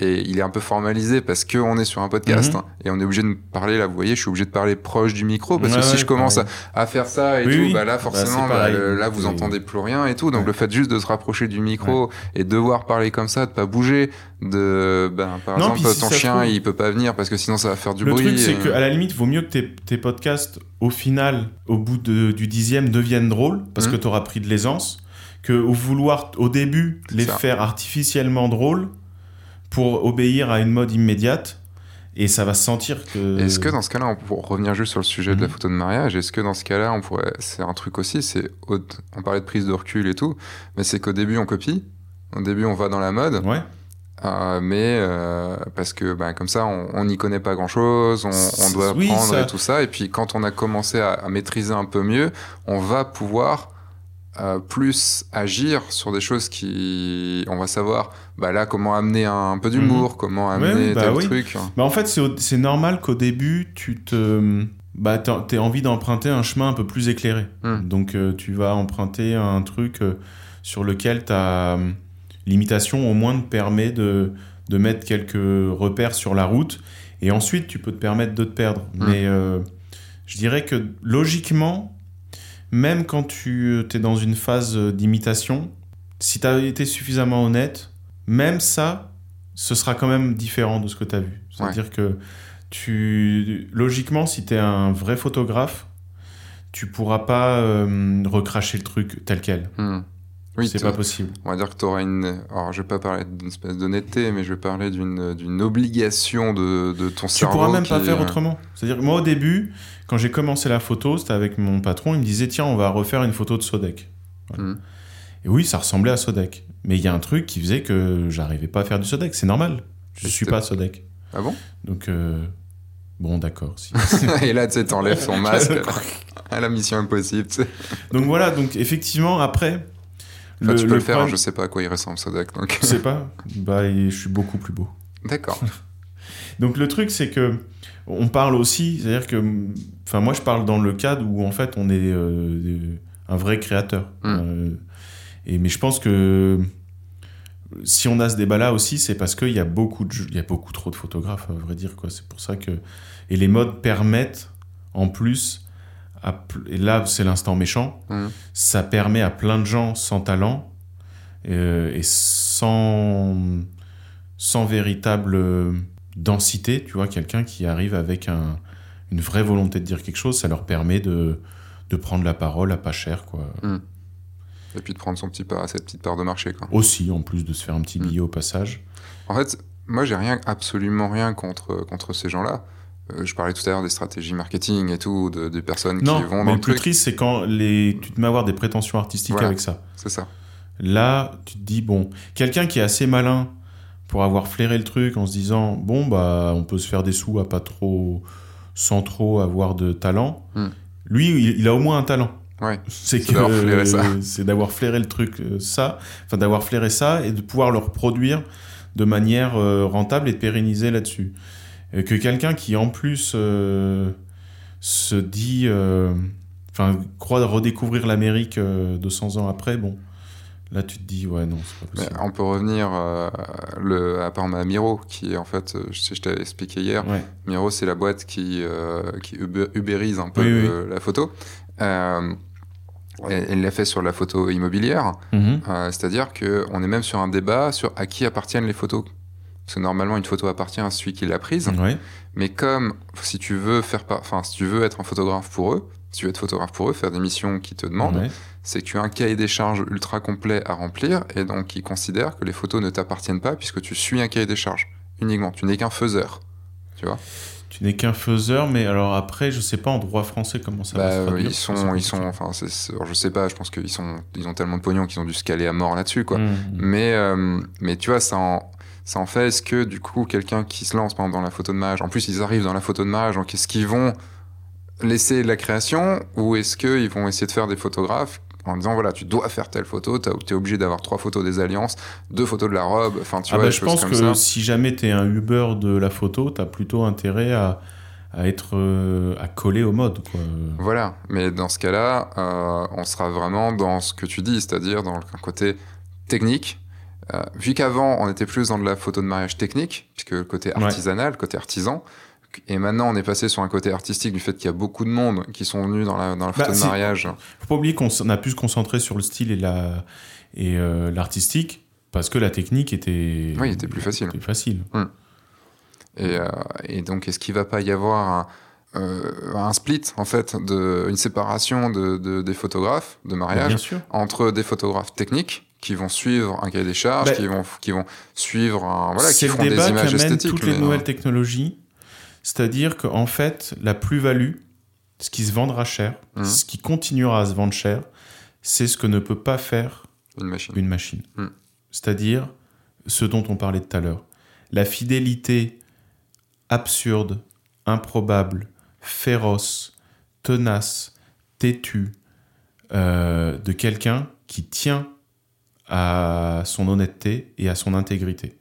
Et il est un peu formalisé parce qu'on est sur un podcast Mhm. hein, et on est obligé de parler là. Vous voyez, je suis obligé de parler proche du micro parce Ouais, que si ouais, je commence à, à faire ça et Oui, tout, oui. bah là Bah, forcément, bah, le- là vous C'est- entendez plus rien et tout. Donc le fait juste de se rapprocher du micro et de devoir parler comme ça, de pas bouger, de ben, par Non, exemple si ton chien trouve- il peut pas venir parce que sinon ça va faire du Le bruit. truc, c'est et- qu'à la limite, vaut mieux que tes, tes podcasts, au final, au bout de- du dixième, deviennent drôles, parce Mhm. que tu auras pris de l'aisance, que au vouloir, au début, les faire artificiellement drôles pour obéir à une mode immédiate. Et ça va se sentir que. Est-ce que dans ce cas-là, on pour revenir juste sur le sujet de la Mhm. photo de mariage, est-ce que dans ce cas-là, on pourrait, c'est un truc aussi, c'est, on parlait de prise de recul et tout, mais c'est qu'au début on copie, au début on va dans la mode, Ouais. Euh, mais euh, parce que ben, comme ça, on n'y connaît pas grand-chose, on, on doit Oui, apprendre ça- et tout ça. Et puis quand on a commencé à, à maîtriser un peu mieux, on va pouvoir euh, plus agir sur des choses qui... On va savoir, bah là, comment amener un, un peu d'humour, comment amener Mhm. oui, bah tel oui. truc. Bah en fait, c'est normal qu'au début, tu te. Bah, t'as envie d'emprunter un chemin un peu plus éclairé. Hmm. Donc, euh, tu vas emprunter un truc euh, sur lequel ta limitation, au moins, te permet de, de mettre quelques repères sur la route. Et ensuite, tu peux te permettre de te perdre. Hmm. Mais je dirais que logiquement, même quand tu es dans une phase euh, d'imitation, si tu as été suffisamment honnête, même ça, ce sera quand même différent de ce que tu as vu. C'est-à-dire que tu, logiquement, si tu es un vrai photographe, tu pourras pas euh, recracher le truc tel quel. Hmm. Oui, c'est pas possible. on va dire que tu auras une... Alors, je vais pas parler d'une espèce d'honnêteté, mais je vais parler d'une obligation de, de ton Tu cerveau. pourras même pas faire autrement. C'est-à-dire moi, au début, quand j'ai commencé la photo, c'était avec mon patron, il me disait tiens, on va refaire une photo de Sodec. Voilà. Mhm. Et oui, ça ressemblait à Sodec. Mais il y a un truc qui faisait que j'arrivais pas à faire du Sodec. C'est normal. Je suis pas Sodec. Ah bon? Donc, euh, bon, d'accord. si. Et là, tu sais, t'enlèves son masque à la mission impossible. tu donc voilà, donc effectivement, après. Enfin, tu peux le, faire, problème- je sais pas à quoi il ressemble, Sodak. Donc... Je sais pas. Bah, je suis beaucoup plus beau. D'accord. Donc le truc, c'est que on parle aussi, c'est-à-dire que, enfin moi je parle dans le cadre où en fait on est euh, un vrai créateur. Mm. Euh, et mais je pense que si on a ce débat-là aussi, c'est parce qu'il y a beaucoup de, il y a beaucoup trop de photographes, à vrai dire quoi. C'est pour ça que et les modes permettent en plus, à et là c'est l'instant méchant, ça permet à plein de gens sans talent euh, et sans sans véritable euh, densité, tu vois, quelqu'un qui arrive avec un, une vraie volonté de dire quelque chose, ça leur permet de, de prendre la parole à pas cher, quoi. Et puis de prendre son petit part, cette petite part de marché. Quoi. Aussi, en plus de se faire un petit Mm. billet au passage. En fait, moi, j'ai rien, absolument rien contre, contre ces gens-là. Euh, je parlais tout à l'heure des stratégies marketing et tout, de, des personnes Non, qui vont mais dans le le plus truc. triste, c'est quand les... tu te mets à avoir des prétentions artistiques Voilà. avec ça. C'est ça. Là, tu te dis, bon, quelqu'un qui est assez malin pour avoir flairé le truc en se disant, bon, bah, on peut se faire des sous à pas trop, sans trop avoir de talent. Hmm. Lui, il, il a au moins un talent. Ouais. C'est C'est d'avoir flairé ça. que c'est d'avoir flairé le truc, euh, ça, enfin d'avoir flairé ça et de pouvoir le reproduire de manière euh, rentable et de pérenniser là-dessus. Que quelqu'un qui en plus euh, se dit, euh, enfin croit redécouvrir l'Amérique euh, 200 ans après, bon, là tu te dis ouais non c'est pas Mais possible. on peut revenir euh, le, à part ma Miro, qui en fait, je sais, je t'avais expliqué hier, Ouais. Miro, c'est la boîte qui, qui uber- ubérise un peu Oui, oui. le- la photo. Elle l'a fait sur la photo immobilière, Mhm. c'est-à-dire qu'on est même sur un débat sur à qui appartiennent les photos. Parce que normalement, une photo appartient à celui qui l'a prise, mais comme si tu veux faire, enfin, si tu veux être un photographe pour eux, si tu veux être photographe pour eux, faire des missions qui te demandent, c'est que tu as un cahier des charges ultra complet à remplir et donc ils considèrent que les photos ne t'appartiennent pas puisque tu suis un cahier des charges uniquement. Tu n'es qu'un faiseur. Tu vois? Tu n'es qu'un faiseur, mais alors après, je sais pas en droit français comment ça va bah, se traduire. Ils sont, sont, enfin, je sais pas. Je pense qu'ils sont, ils ont tellement de pognon qu'ils ont dû se caler à mort là-dessus, quoi. Mais, euh, mais tu vois, ça en, ça en fait. Est-ce que du coup, quelqu'un qui se lance par exemple, dans la photo de mariage, en plus ils arrivent dans la photo de mariage, donc est-ce qu'ils vont laisser la création ou est-ce qu'ils vont essayer de faire des photographes en disant voilà, tu dois faire telle photo, tu es obligé d'avoir trois photos des alliances, deux photos de la robe, enfin tu Ah vois, bah, je pense comme que ça. si jamais tu es un Uber de la photo, tu as plutôt intérêt à, à être euh, à coller au mode. Quoi. Voilà, mais dans ce cas-là, euh, on sera vraiment dans ce que tu dis, c'est-à-dire dans le côté technique. Euh, vu qu'avant, on était plus dans de la photo de mariage technique, puisque le côté Ouais. artisanal, le côté artisan, et maintenant on est passé sur un côté artistique du fait qu'il y a beaucoup de monde qui sont venus dans la, dans la photo Bah, de mariage. Faut pas oublier qu'on a pu se concentrer sur le style et la et euh, l'artistique parce que la technique était Oui, était plus facile. était facile. Et, euh, et donc, est-ce qu'il va pas y avoir un, euh, un split, en fait, de, une séparation de, de- des photographes de mariage Bien sûr. entre des photographes techniques qui vont suivre un cahier des charges, Bah, qui, vont, qui vont suivre un, voilà, qui c'est le feront des débat images esthétiques. toutes les nouvelles euh, technologies, c'est-à-dire qu'en fait, la plus-value, ce qui se vendra cher, Mhm. ce qui continuera à se vendre cher, c'est ce que ne peut pas faire une machine. une machine. Mm. C'est-à-dire ce dont on parlait tout à l'heure. La fidélité absurde, improbable, féroce, tenace, têtue euh, de quelqu'un qui tient à son honnêteté et à son intégrité.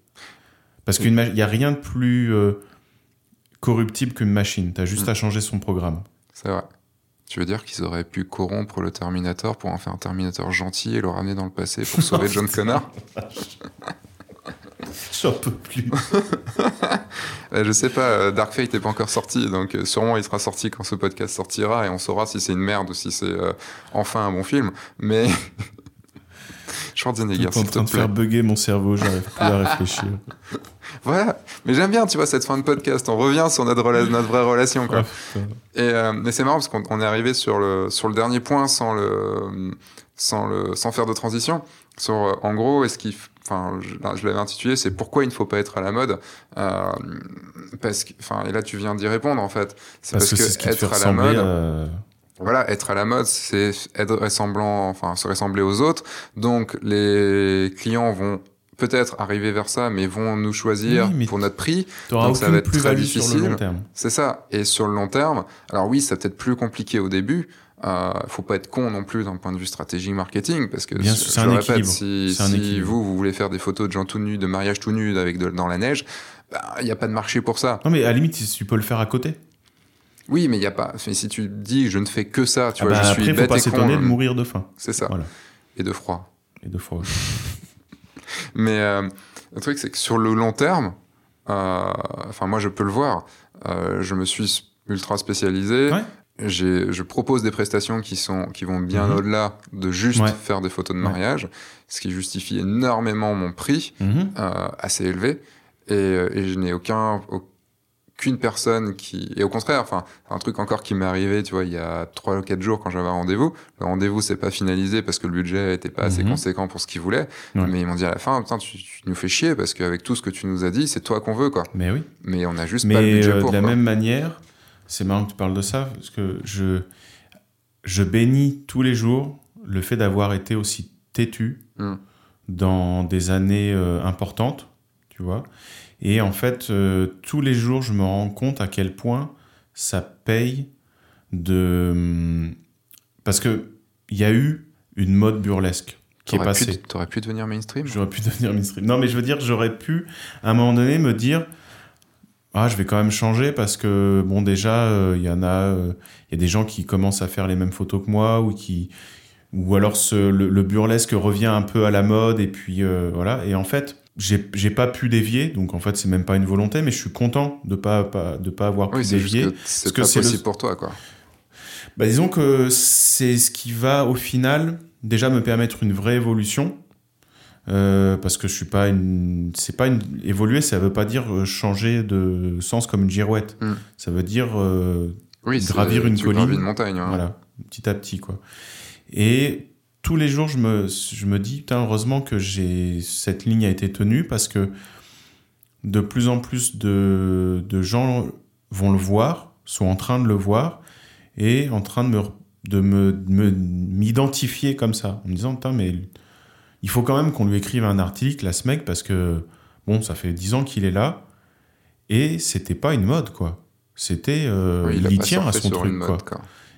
Parce qu'il n'y a rien de plus euh, corruptible qu'une machine. Tu as juste Mm. à changer son programme. C'est vrai. Tu veux dire qu'ils auraient pu corrompre le Terminator pour en faire un Terminator gentil et le ramener dans le passé pour sauver John Connor? J'en peux plus. Euh, Je sais pas, euh, Dark Fate n'est pas encore sorti, donc euh, sûrement il sera sorti quand ce podcast sortira et on saura si c'est une merde ou si c'est enfin un bon film. Mais Schwarzenegger, en s'il train te de faire plaît. bugger mon cerveau, j'arrive plus à réfléchir. Voilà. Mais j'aime bien, tu vois, cette fin de podcast. On revient sur notre, rela- notre vraie relation, quoi. Ah. Et, euh, mais c'est marrant parce qu'on on est arrivé sur le, sur le dernier point sans, le, sans, le, sans faire de transition. Sur, euh, en gros, est-ce qu'il. Enfin, je, là, je l'avais intitulé, c'est pourquoi il ne faut pas être à la mode. Euh, parce que, enfin, et là, tu viens d'y répondre, en fait. C'est Parce, parce, que, c'est ce être à la mode, à... voilà, être à la mode, c'est être ressemblant, enfin, se ressembler aux autres. Donc, les clients vont peut-être arriver vers ça, mais vont nous choisir Oui, pour notre prix. Donc, ça va être très difficile. C'est ça. Et sur le long terme, alors oui, c'est peut-être plus compliqué au début. Euh, faut pas être con non plus d'un point de vue stratégie marketing parce que Bien je sûr, c'est le un répète, équilibre. si, vous vous voulez faire des photos de gens tout nus, de mariage tout nus avec de- dans la neige, il n'y a pas de marché pour ça. Non, mais à la limite, tu peux le faire à côté. Oui, mais il y a pas. mais Si tu dis je ne fais que ça, tu Ah vois, bah je après, suis faut bête pas et con. s'étonner de euh, mourir de faim. C'est ça. Voilà. Et de froid. Et de fois. Mais euh, le truc, c'est que sur le long terme, euh, enfin, moi, je peux le voir. Euh, je me suis ultra spécialisé. Ouais. J'ai- Je propose des prestations qui, sont, qui vont bien Mhm. au-delà de juste Ouais. faire des photos de Ouais. mariage, ce qui justifie énormément mon prix, Mhm. assez élevé. Et, et je n'ai aucun, qu'une personne qui et au contraire enfin un truc encore qui m'est arrivé tu vois il y a trois ou quatre jours quand j'avais un rendez-vous le rendez-vous s'est pas finalisé parce que le budget était pas assez Mhm. conséquent pour ce qu'ils voulaient Ouais. mais ils m'ont dit à la fin putain tu, tu nous fais chier parce qu'avec tout ce que tu nous as dit c'est toi qu'on veut quoi Mais oui. mais on a juste pas le Mais budget euh, pour de la quoi. même manière, c'est marrant que tu parles de ça, parce que je, je bénis tous les jours le fait d'avoir été aussi têtu Mm. dans des années euh, importantes, tu vois. Et en fait, euh, tous les jours, je me rends compte à quel point ça paye de... hum, Parce que il y a eu une mode burlesque qui est passée. t'aurais pu devenir mainstream J'aurais pu devenir mainstream. Non, mais je veux dire, j'aurais pu, à un moment donné, me dire Ah, je vais quand même changer parce que, bon, déjà, euh, il y en a, euh, il y a des gens qui commencent à faire les mêmes photos que moi ou qui. Ou alors ce- le, le burlesque revient un peu à la mode et puis euh, voilà. Et en fait, j'ai pas pu dévier, donc en fait, c'est même pas une volonté, mais je suis content de pas, pas, de pas avoir pu oui dévier. que c'est que pas le- possible pour toi quoi Bah, disons que c'est ce qui va au final déjà me permettre une vraie évolution. Euh, parce que je suis pas une. C'est pas une. Évoluer, ça veut pas dire euh, changer de sens comme une girouette. Mm. Ça veut dire euh, oui Gravir une colline. une montagne hein. voilà, petit à petit, quoi. Et tous les jours, je me, je me dis, putain, heureusement que j'ai cette ligne a été tenue parce que de plus en plus de, de gens vont le voir, sont en train de le voir et en train de me de me m'identifier comme ça en me disant putain mais il faut quand même qu'on lui écrive un article à ce mec parce que bon ça fait dix ans qu'il est là et c'était pas une mode quoi c'était euh, Oui, il, tient à son truc quoi.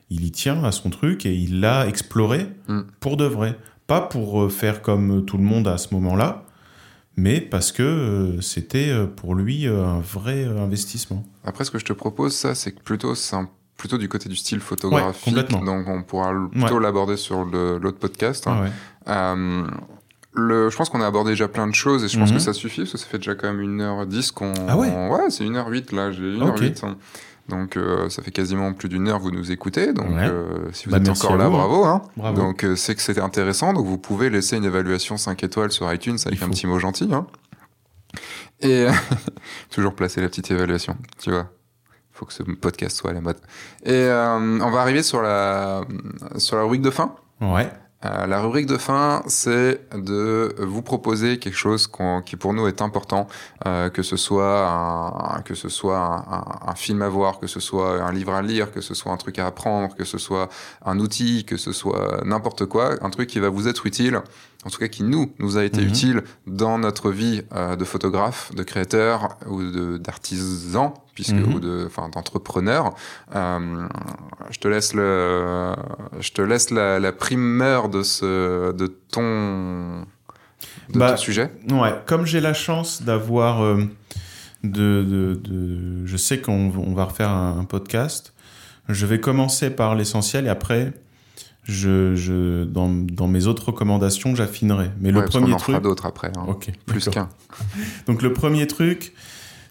Il y tient à son truc et il l'a exploré Mm. pour de vrai. Pas pour euh, faire comme tout le monde à ce moment-là, mais parce que euh, c'était euh, pour lui euh, un vrai euh, investissement. Après, ce que je te propose, ça, c'est que plutôt, c'est plutôt du côté du style photographique. complètement. donc, on pourra plutôt Ouais. l'aborder sur l'autre podcast. hein. Ah ouais. Euh, le, je pense qu'on a abordé déjà plein de choses et je pense Mhm. que ça suffit parce que ça fait déjà quand même 1h10 qu'on. Ah ouais Ouais, c'est 1h08 là, j'ai 1h08. hein. Donc euh, ça fait quasiment plus d'une heure vous nous écoutez. Donc Ouais. euh, si vous Bah, êtes encore là, vous, hein. bravo. Hein. Bravo. Donc euh, c'est que c'était intéressant. Donc vous pouvez laisser une évaluation 5 étoiles sur iTunes avec un petit mot gentil. Hein. Et toujours placer la petite évaluation, tu vois. faut que ce podcast soit à la mode. Et euh, on va arriver sur la, sur la rubrique de fin. Ouais. Euh, la rubrique de fin, c'est de vous proposer quelque chose qui pour nous est important, euh, que ce soit que ce soit un film à voir, que ce soit un livre à lire, que ce soit un truc à apprendre, que ce soit un outil, que ce soit n'importe quoi, un truc qui va vous être utile, en tout cas qui nous nous a été Mhm. utile dans notre vie euh, de photographe, de créateur ou de- d'artisan, puisque Mhm. ou de enfin d'entrepreneur. Euh, je te laisse le, je te laisse la, la primeur de ce, de ton, de Bah, ton sujet. Ouais, comme j'ai la chance d'avoir euh, de, de, de- je sais qu'on on va refaire un, un podcast. Je vais commencer par l'essentiel et après, je, je dans, dans mes autres recommandations, j'affinerai. Mais le Ouais, premier en fera truc, d'autres après. hein. Plus qu'un. Donc le premier truc,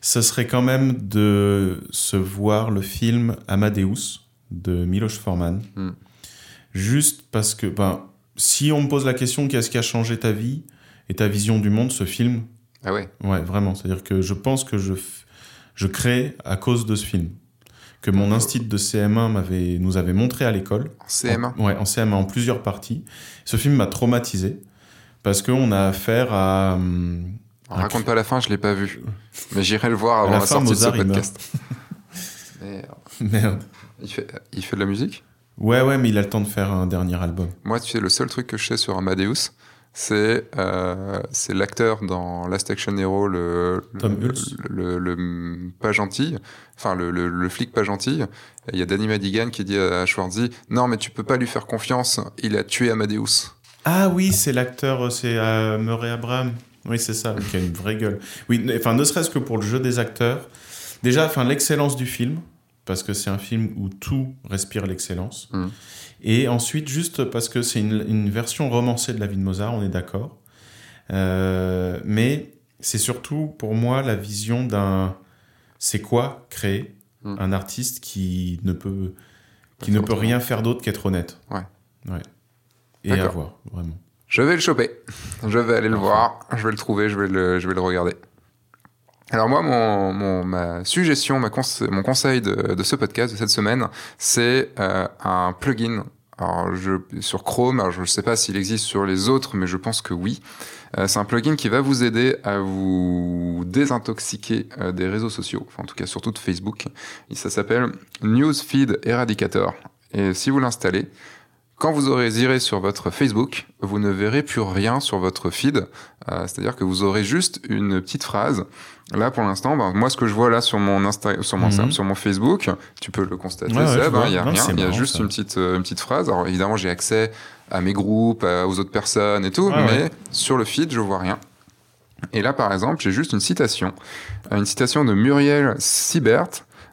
ce serait quand même de se voir le film Amadeus de Miloš Forman. Mm. Juste parce que, ben, si on me pose la question qu'est-ce qui a changé ta vie et ta vision du monde, ce film, Ah ouais. ouais, vraiment. C'est-à-dire que je pense que je, je crée à cause de ce film. Que mon instit de CM1 m'avait, nous avait montré à l'école. En CM1. En- ouais, en CM1 en plusieurs parties. Ce film m'a traumatisé parce qu'on a affaire à. hum, On raconte pas la fin, je l'ai pas vu. Mais j'irai le voir avant la la, fin, sortie Mozart, de ce podcast. Merde. Merde. Il fait, il fait de la musique? Ouais, ouais, mais il a le temps de faire un dernier album. Moi, tu sais, le seul truc que je sais sur Amadeus, c'est euh, c'est l'acteur dans Last Action Hero, le, le, pas gentil, enfin le, flic pas gentil. Il y a Danny Madigan qui dit à Schwarzy Non, mais tu peux pas lui faire confiance, il a tué Amadeus. Ah oui, c'est l'acteur, c'est euh, Murray Abraham. Oui, c'est ça, qui a une vraie gueule. Oui, enfin, ne serait-ce que pour le jeu des acteurs. Déjà, enfin, l'excellence du film, parce que c'est un film où tout respire l'excellence. Mhm. Et ensuite, juste parce que c'est une, une version romancée de la vie de Mozart, on est d'accord. Euh, mais c'est surtout pour moi la vision d'un. C'est quoi créer Mhm. un artiste qui ne peut, qui ne peut rien faire d'autre qu'être honnête. Ouais. Ouais. Et à voir, vraiment. Je vais le choper. Je vais aller le voir. Je vais le trouver. Je vais le, je vais le regarder. Alors moi, mon, mon- ma suggestion, ma conse- mon conseil de, de ce podcast de cette semaine, c'est euh, un plugin. Alors je, sur Chrome, alors je ne sais pas s'il existe sur les autres, mais je pense que oui. Euh, c'est un plugin qui va vous aider à vous désintoxiquer euh, des réseaux sociaux, enfin en tout cas surtout de Facebook. Ça s'appelle Newsfeed Eradicator. Et si vous l'installez, quand vous aurez iré sur votre Facebook, vous ne verrez plus rien sur votre feed. Euh, C'est-à-dire que vous aurez juste une petite phrase. Là, pour l'instant, ben, moi, ce que je vois là sur mon Insta, sur mon, Mhm. sur mon Facebook, tu peux le constater, Ouais, Seb, hein, il y a Non, rien, il y a juste ça. une petite, euh, une petite phrase. Alors évidemment, j'ai accès à mes groupes, aux autres personnes et tout, Ouais, mais sur le feed, je vois rien. Et là, par exemple, j'ai juste une citation, Euh, une citation de Muriel Sibert,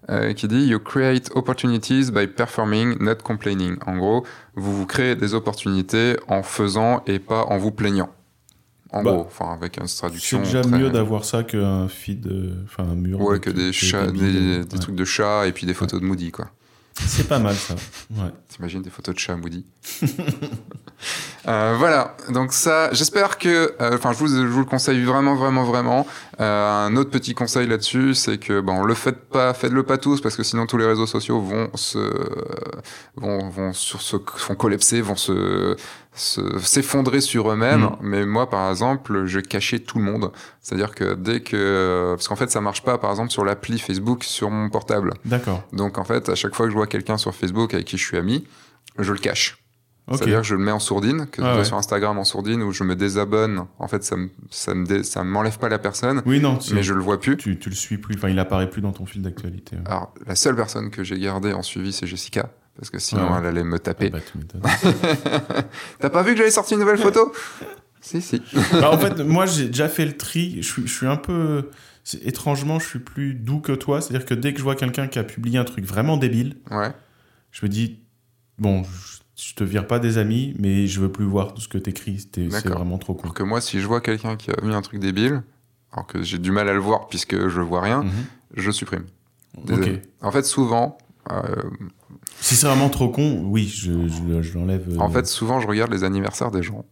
euh, qui dit You create opportunities by performing, not complaining. En gros, vous vous créez des opportunités en faisant et pas en vous plaignant. En Bah, gros, enfin avec une C'est traduction. déjà très- mieux d'avoir ça qu'un feed, euh, enfin un mur. Ouais, que des chats, des, des ouais. trucs de chats et puis des photos de Moody, quoi. C'est pas mal ça. Ouais. T'imagines des photos de chats Moody Euh, Voilà, donc ça, j'espère que, euh, enfin, je, vous, je vous le conseille vraiment, vraiment, vraiment. Euh, un autre petit conseil là-dessus, c'est que, bon, le faites pas, faites-le pas tous, parce que sinon tous les réseaux sociaux vont se, vont, vont sur se, vont collapser, vont se, se- s'effondrer sur eux-mêmes. Mm. Mais moi, par exemple, je cachais tout le monde. C'est-à-dire que dès que, parce qu'en fait, ça marche pas, par exemple, sur l'appli Facebook sur mon portable. D'accord. Donc, en fait, à chaque fois que je vois quelqu'un sur Facebook avec qui je suis ami, je le cache. Ok. C'est-à-dire que je le mets en sourdine, que Ah soit ouais. sur Instagram en sourdine, ou je me désabonne. En fait, ça me, ça me, dé- ça m'enlève pas la personne, Oui, non. mais je le vois plus. Tu, tu le suis plus. Enfin, il apparaît plus dans ton fil d'actualité. Alors, la seule personne que j'ai gardée en suivi, c'est Jessica. Parce que sinon, Ouais, elle allait me Ah taper. bah, tu m'étonnes. T'as pas vu que j'avais sorti une nouvelle photo? Si, si. Bah, en fait, moi, j'ai déjà fait le tri. Je suis, je suis un peu. Étrangement, je suis plus doux que toi. C'est-à-dire que dès que je vois quelqu'un qui a publié un truc vraiment débile, Ouais. je me dis bon, je, je te vire pas des amis, mais je veux plus voir tout ce que t'écris. C'était- C'est vraiment trop cool. Alors que moi, si je vois quelqu'un qui a mis un truc débile, alors que j'ai du mal à le voir puisque je vois rien, Mhm. je supprime. Ok. Désolé. En fait, souvent, Si c'est vraiment trop con, oui, je, je, je l'enlève. euh, En fait, souvent, je regarde les anniversaires des gens.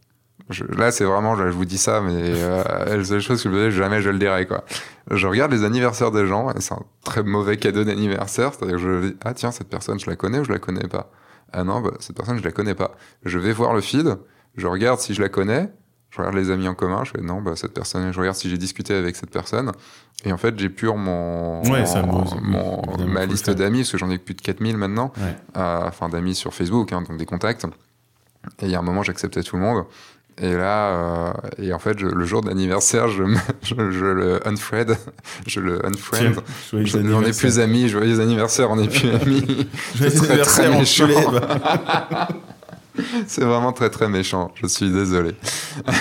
Je- là, c'est vraiment, je vous dis ça, mais euh, la seule chose que je me dis, jamais je le dirai, quoi. Je regarde les anniversaires des gens, et c'est un très mauvais cadeau d'anniversaire, c'est-à-dire que je dis, ah tiens, cette personne, je la connais ou je la connais pas? Ah non, bah, cette personne, je la connais pas. Je vais voir le feed, je regarde si je la connais, je regarde les amis en commun, je fais, non, bah, cette personne, je regarde si j'ai discuté avec cette personne, et en fait, mon, Ouais, aussi, oui, mon- ma liste d'amis, parce que j'en ai plus de 4000 maintenant Ouais. euh, enfin d'amis sur Facebook, hein, donc des contacts. Et il y a un moment, j'acceptais tout le monde. Et là, euh, et en fait, je- le jour d'anniversaire, je, je, je le unfriend, je le unfriend. Tiens, Je- On n'est plus amis, joyeux anniversaire, on n'est plus amis. Joyeux anniversaire, enculé, méchant. C'est vraiment très très méchant, je suis désolé.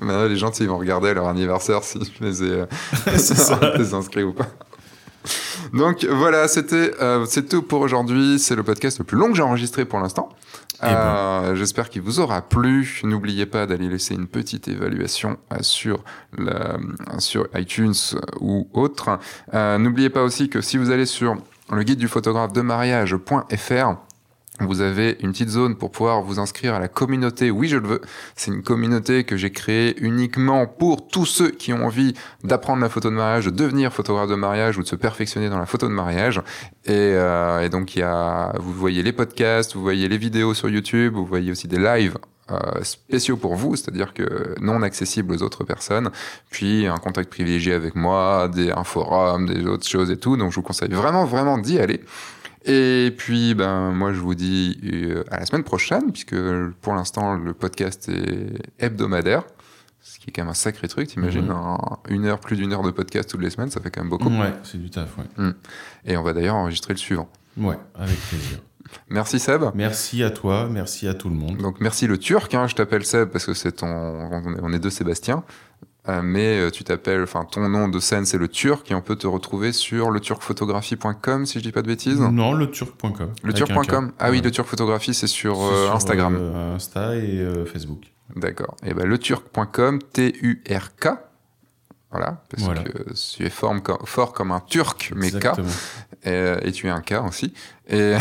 Maintenant, les gens, ils vont regarder leur anniversaire si je les ai, euh, inscrits ou pas. Donc voilà, c'était euh, c'est tout pour aujourd'hui. C'est le podcast le plus long que j'ai enregistré pour l'instant. Eh ben. Euh, J'espère qu'il vous aura plu. N'oubliez pas d'aller laisser une petite évaluation euh, sur, la- sur iTunes ou autre. N'oubliez pas aussi que si vous allez sur le guide du photographe de mariage.fr, vous avez une petite zone pour pouvoir vous inscrire à la communauté. Oui, je le veux. C'est une communauté que j'ai créée uniquement pour tous ceux qui ont envie d'apprendre la photo de mariage, de devenir photographe de mariage ou de se perfectionner dans la photo de mariage. Et, euh, et donc, il y a, vous voyez les podcasts, vous voyez les vidéos sur YouTube, vous voyez aussi des lives euh, spéciaux pour vous, c'est-à-dire que non accessibles aux autres personnes, puis un contact privilégié avec moi, des, un forum, des autres choses et tout. Donc, je vous conseille vraiment, vraiment d'y aller. Et puis, ben, moi, je vous dis euh, à la semaine prochaine, puisque pour l'instant, le podcast est hebdomadaire. Ce qui est quand même un sacré truc, t'imagines, un- une heure, plus d'une heure de podcast toutes les semaines, ça fait quand même beaucoup. Ouais, c'est du taf, ouais. Et on va d'ailleurs enregistrer le suivant. Ouais, avec plaisir. Merci Seb. Merci à toi, merci à tout le monde. Donc merci le Turc, hein, je t'appelle Seb parce que c'est ton, on est deux Sébastien. Euh, mais euh, tu t'appelles, enfin ton nom de scène c'est le Turc et on peut te retrouver sur leturcphotographie.com si je dis pas de bêtises? Non, le turc.com. Le turc.com. Ah oui, le turc photographie c'est sur, C'est euh, sur, Instagram. euh, Insta et euh, Facebook. D'accord. Et ben leturc.com, T-U-R-K. Voilà, parce Voilà. que tu es fort comme un turc, mais K, et, et tu es un K aussi. Et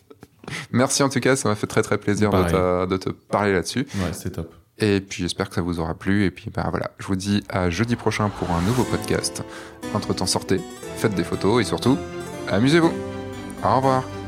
merci en tout cas, ça m'a fait très très plaisir de, t'a- de te parler là-dessus. Ouais, c'était top. Et puis j'espère que ça vous aura plu. Et puis bah voilà, je vous dis à jeudi prochain pour un nouveau podcast. Entre temps, sortez, faites des photos et surtout, amusez-vous. Au revoir.